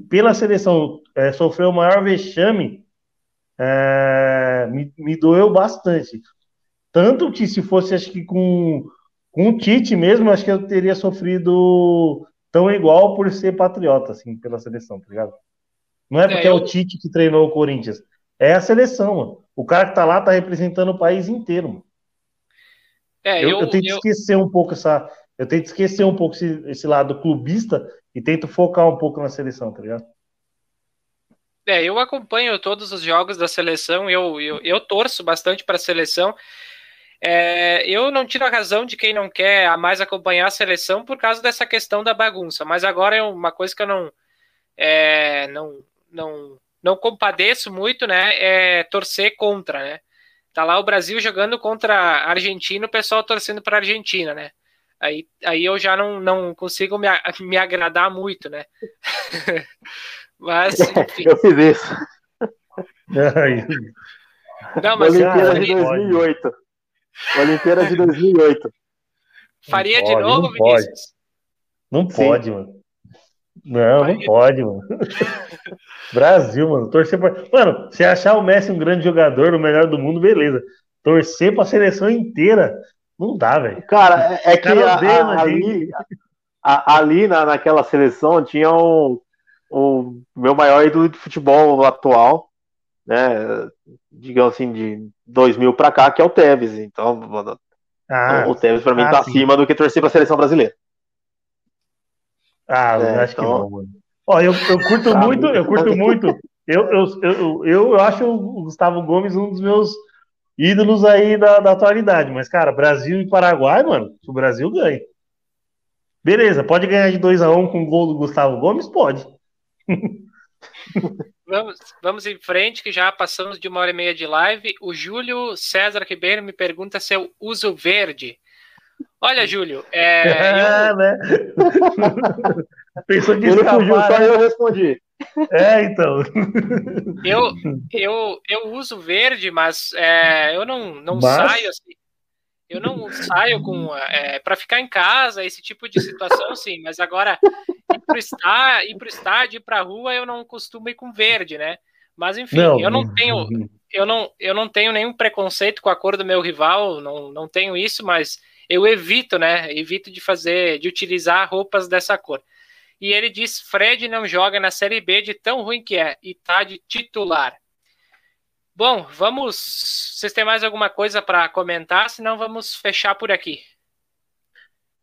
S2: pela seleção, é, sofreu o maior vexame, é, me, me doeu bastante. Tanto que se fosse, acho que com, com o Tite mesmo, acho que eu teria sofrido tão igual por ser patriota, assim, pela seleção, tá ligado? Não é porque é, eu... é o Tite que treinou o Corinthians. É a seleção, mano. O cara que tá lá tá representando o país inteiro, mano. É, eu, eu, eu tento eu... esquecer um pouco essa. Eu tento esquecer um pouco esse, esse, lado clubista e tento focar um pouco na seleção, tá ligado?
S1: É, eu acompanho todos os jogos da seleção, eu, eu, eu torço bastante para a seleção. É, eu não tiro a razão de quem não quer mais acompanhar a seleção por causa dessa questão da bagunça, mas agora é uma coisa que eu não, é, não, não, não compadeço muito, né? É torcer contra, né? Tá lá o Brasil jogando contra a Argentina, o pessoal torcendo para a Argentina, né? Aí, aí eu já não, não consigo me, me agradar muito, né? <laughs> mas, <laughs>
S3: enfim. Eu fiz isso.
S1: não, mas.
S3: Olimpíada de 2008. Olimpíada de 2008.
S1: Faria pode, de novo,
S2: não Vinícius? Pode. Não pode, Sim. mano. Não, não pode, mano. <laughs> Brasil, mano. Torcer pra... Mano, se achar o Messi um grande jogador, o melhor do mundo, beleza. Torcer pra seleção inteira, não dá, velho.
S3: Cara, é, é que a, a, ali, a, ali na, naquela seleção tinha o, o meu maior ídolo de futebol atual, né? Digamos assim, de 2000 para cá, que é o Tevez. Então, ah, o Tevez para mim ah, tá sim. acima do que torcer para a seleção brasileira.
S2: Ah, é, acho então... que não, mano. Ó, eu, eu curto ah, muito, eu curto muito. Eu, eu, eu, eu, acho o Gustavo Gomes um dos meus ídolos aí da, da atualidade. Mas, cara, Brasil e Paraguai, mano, o Brasil ganha. Beleza, pode ganhar de 2 a 1 um com o gol do Gustavo Gomes? Pode.
S1: Vamos, vamos em frente, que já passamos de uma hora e meia de live. O Júlio César Ribeiro me pergunta se eu uso verde. Olha, Júlio, é. é <laughs> eu... né? <laughs>
S3: Pensou que Ele fugiu, só eu respondi.
S2: É, então. <laughs>
S1: Eu, eu, eu uso verde, mas é, eu não, não mas... saio assim. Eu não saio com é, para ficar em casa, esse tipo de situação, sim. Mas agora ir pro estádio, ir pro estádio, ir pra rua, eu não costumo ir com verde, né? Mas enfim, não, eu não tenho, eu não, eu não tenho nenhum preconceito com a cor do meu rival, não, não tenho isso, mas eu evito, né? Evito de fazer, de utilizar roupas dessa cor. E ele diz: Fred não joga na Série B de tão ruim que é e tá de titular. Bom, vamos. Vocês têm mais alguma coisa para comentar? Senão vamos fechar por aqui.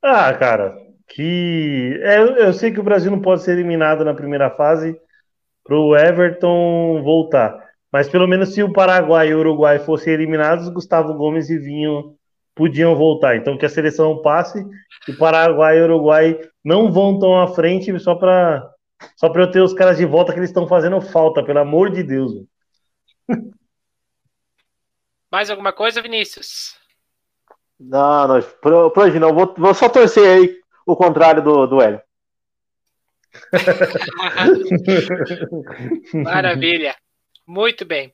S2: Ah, cara, que é, eu sei que o Brasil não pode ser eliminado na primeira fase para o Everton voltar. Mas pelo menos se o Paraguai e o Uruguai fossem eliminados, Gustavo Gomes e Vinho podiam voltar. Então que a seleção passe e Paraguai e Uruguai não vão tão à frente só para só para eu ter os caras de volta que eles estão fazendo falta, pelo amor de Deus. <laughs>
S1: Mais alguma coisa, Vinícius?
S3: Não, não, por, por hoje não. Vou, vou só torcer aí o contrário do, do Hélio. <laughs>
S1: Maravilha. Muito bem.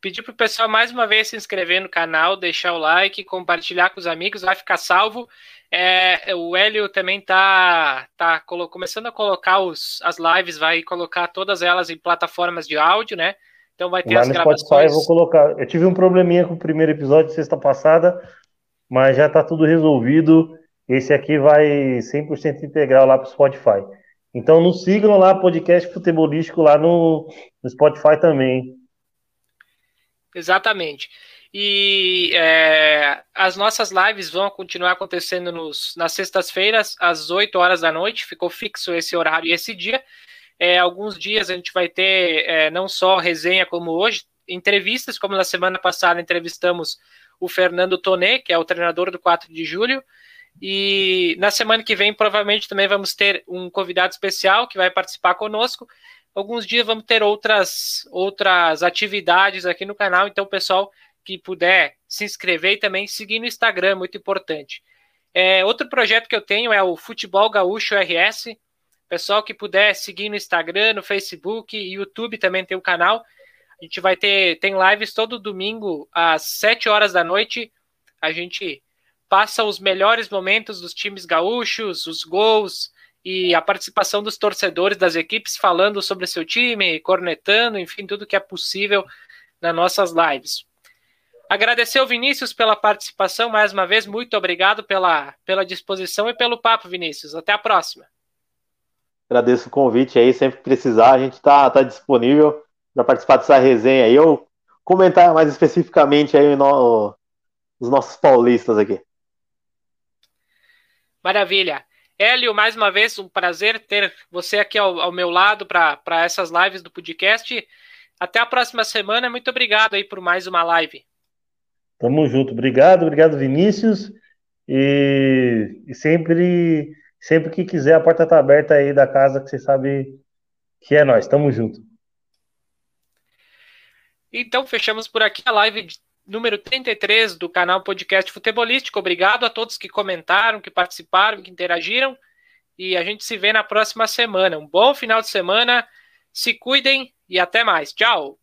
S1: Pedir para o pessoal mais uma vez se inscrever no canal, deixar o like, compartilhar com os amigos, vai ficar salvo. É, o Hélio também tá, tá começando a colocar os, as lives, vai colocar todas elas em plataformas de áudio, né? Então vai ter
S2: Lá
S1: as
S2: no
S1: gravações.
S2: Spotify eu vou colocar. Eu tive um probleminha com o primeiro episódio sexta passada, mas já está tudo resolvido. Esse aqui vai 100% integral lá para o Spotify. Então nos sigam lá, podcast futebolístico lá no, no Spotify também.
S1: Exatamente. E é, as nossas lives vão continuar acontecendo nos, nas sextas-feiras, às 8 horas da noite. Ficou fixo esse horário e esse dia. É, alguns dias a gente vai ter é, não só resenha como hoje, entrevistas, como na semana passada entrevistamos o Fernando Tonê, que é o treinador do 4 de julho. E na semana que vem, provavelmente, também vamos ter um convidado especial que vai participar conosco. Alguns dias vamos ter outras, outras atividades aqui no canal, então, pessoal que puder se inscrever e também seguir no Instagram, muito importante. É, outro projeto que eu tenho é o Futebol Gaúcho RS. Pessoal que puder seguir no Instagram, no Facebook, YouTube também tem o canal. A gente vai ter tem lives todo domingo às 7 horas da noite. A gente passa os melhores momentos dos times gaúchos, os gols e a participação dos torcedores das equipes falando sobre seu time, cornetando, enfim, tudo que é possível nas nossas lives. Agradecer ao Vinícius pela participação mais uma vez, muito obrigado pela, pela disposição e pelo papo, Vinícius. Até a próxima.
S3: Agradeço o convite aí, sempre que precisar, a gente está tá disponível para participar dessa resenha aí, ou comentar mais especificamente aí no, os nossos paulistas aqui.
S1: Maravilha. Hélio, mais uma vez, um prazer ter você aqui ao, ao meu lado para essas lives do podcast. Até a próxima semana. Muito obrigado aí por mais uma live.
S2: Tamo junto. Obrigado, obrigado, Vinícius. E, e sempre, sempre que quiser, a porta está aberta aí da casa, que você sabe que é nós. Tamo junto.
S1: Então, fechamos por aqui a live de número 33 do canal Podcast Futebolístico. Obrigado a todos que comentaram, que participaram, que interagiram. E a gente se vê na próxima semana. Um bom final de semana. Se cuidem e até mais. Tchau!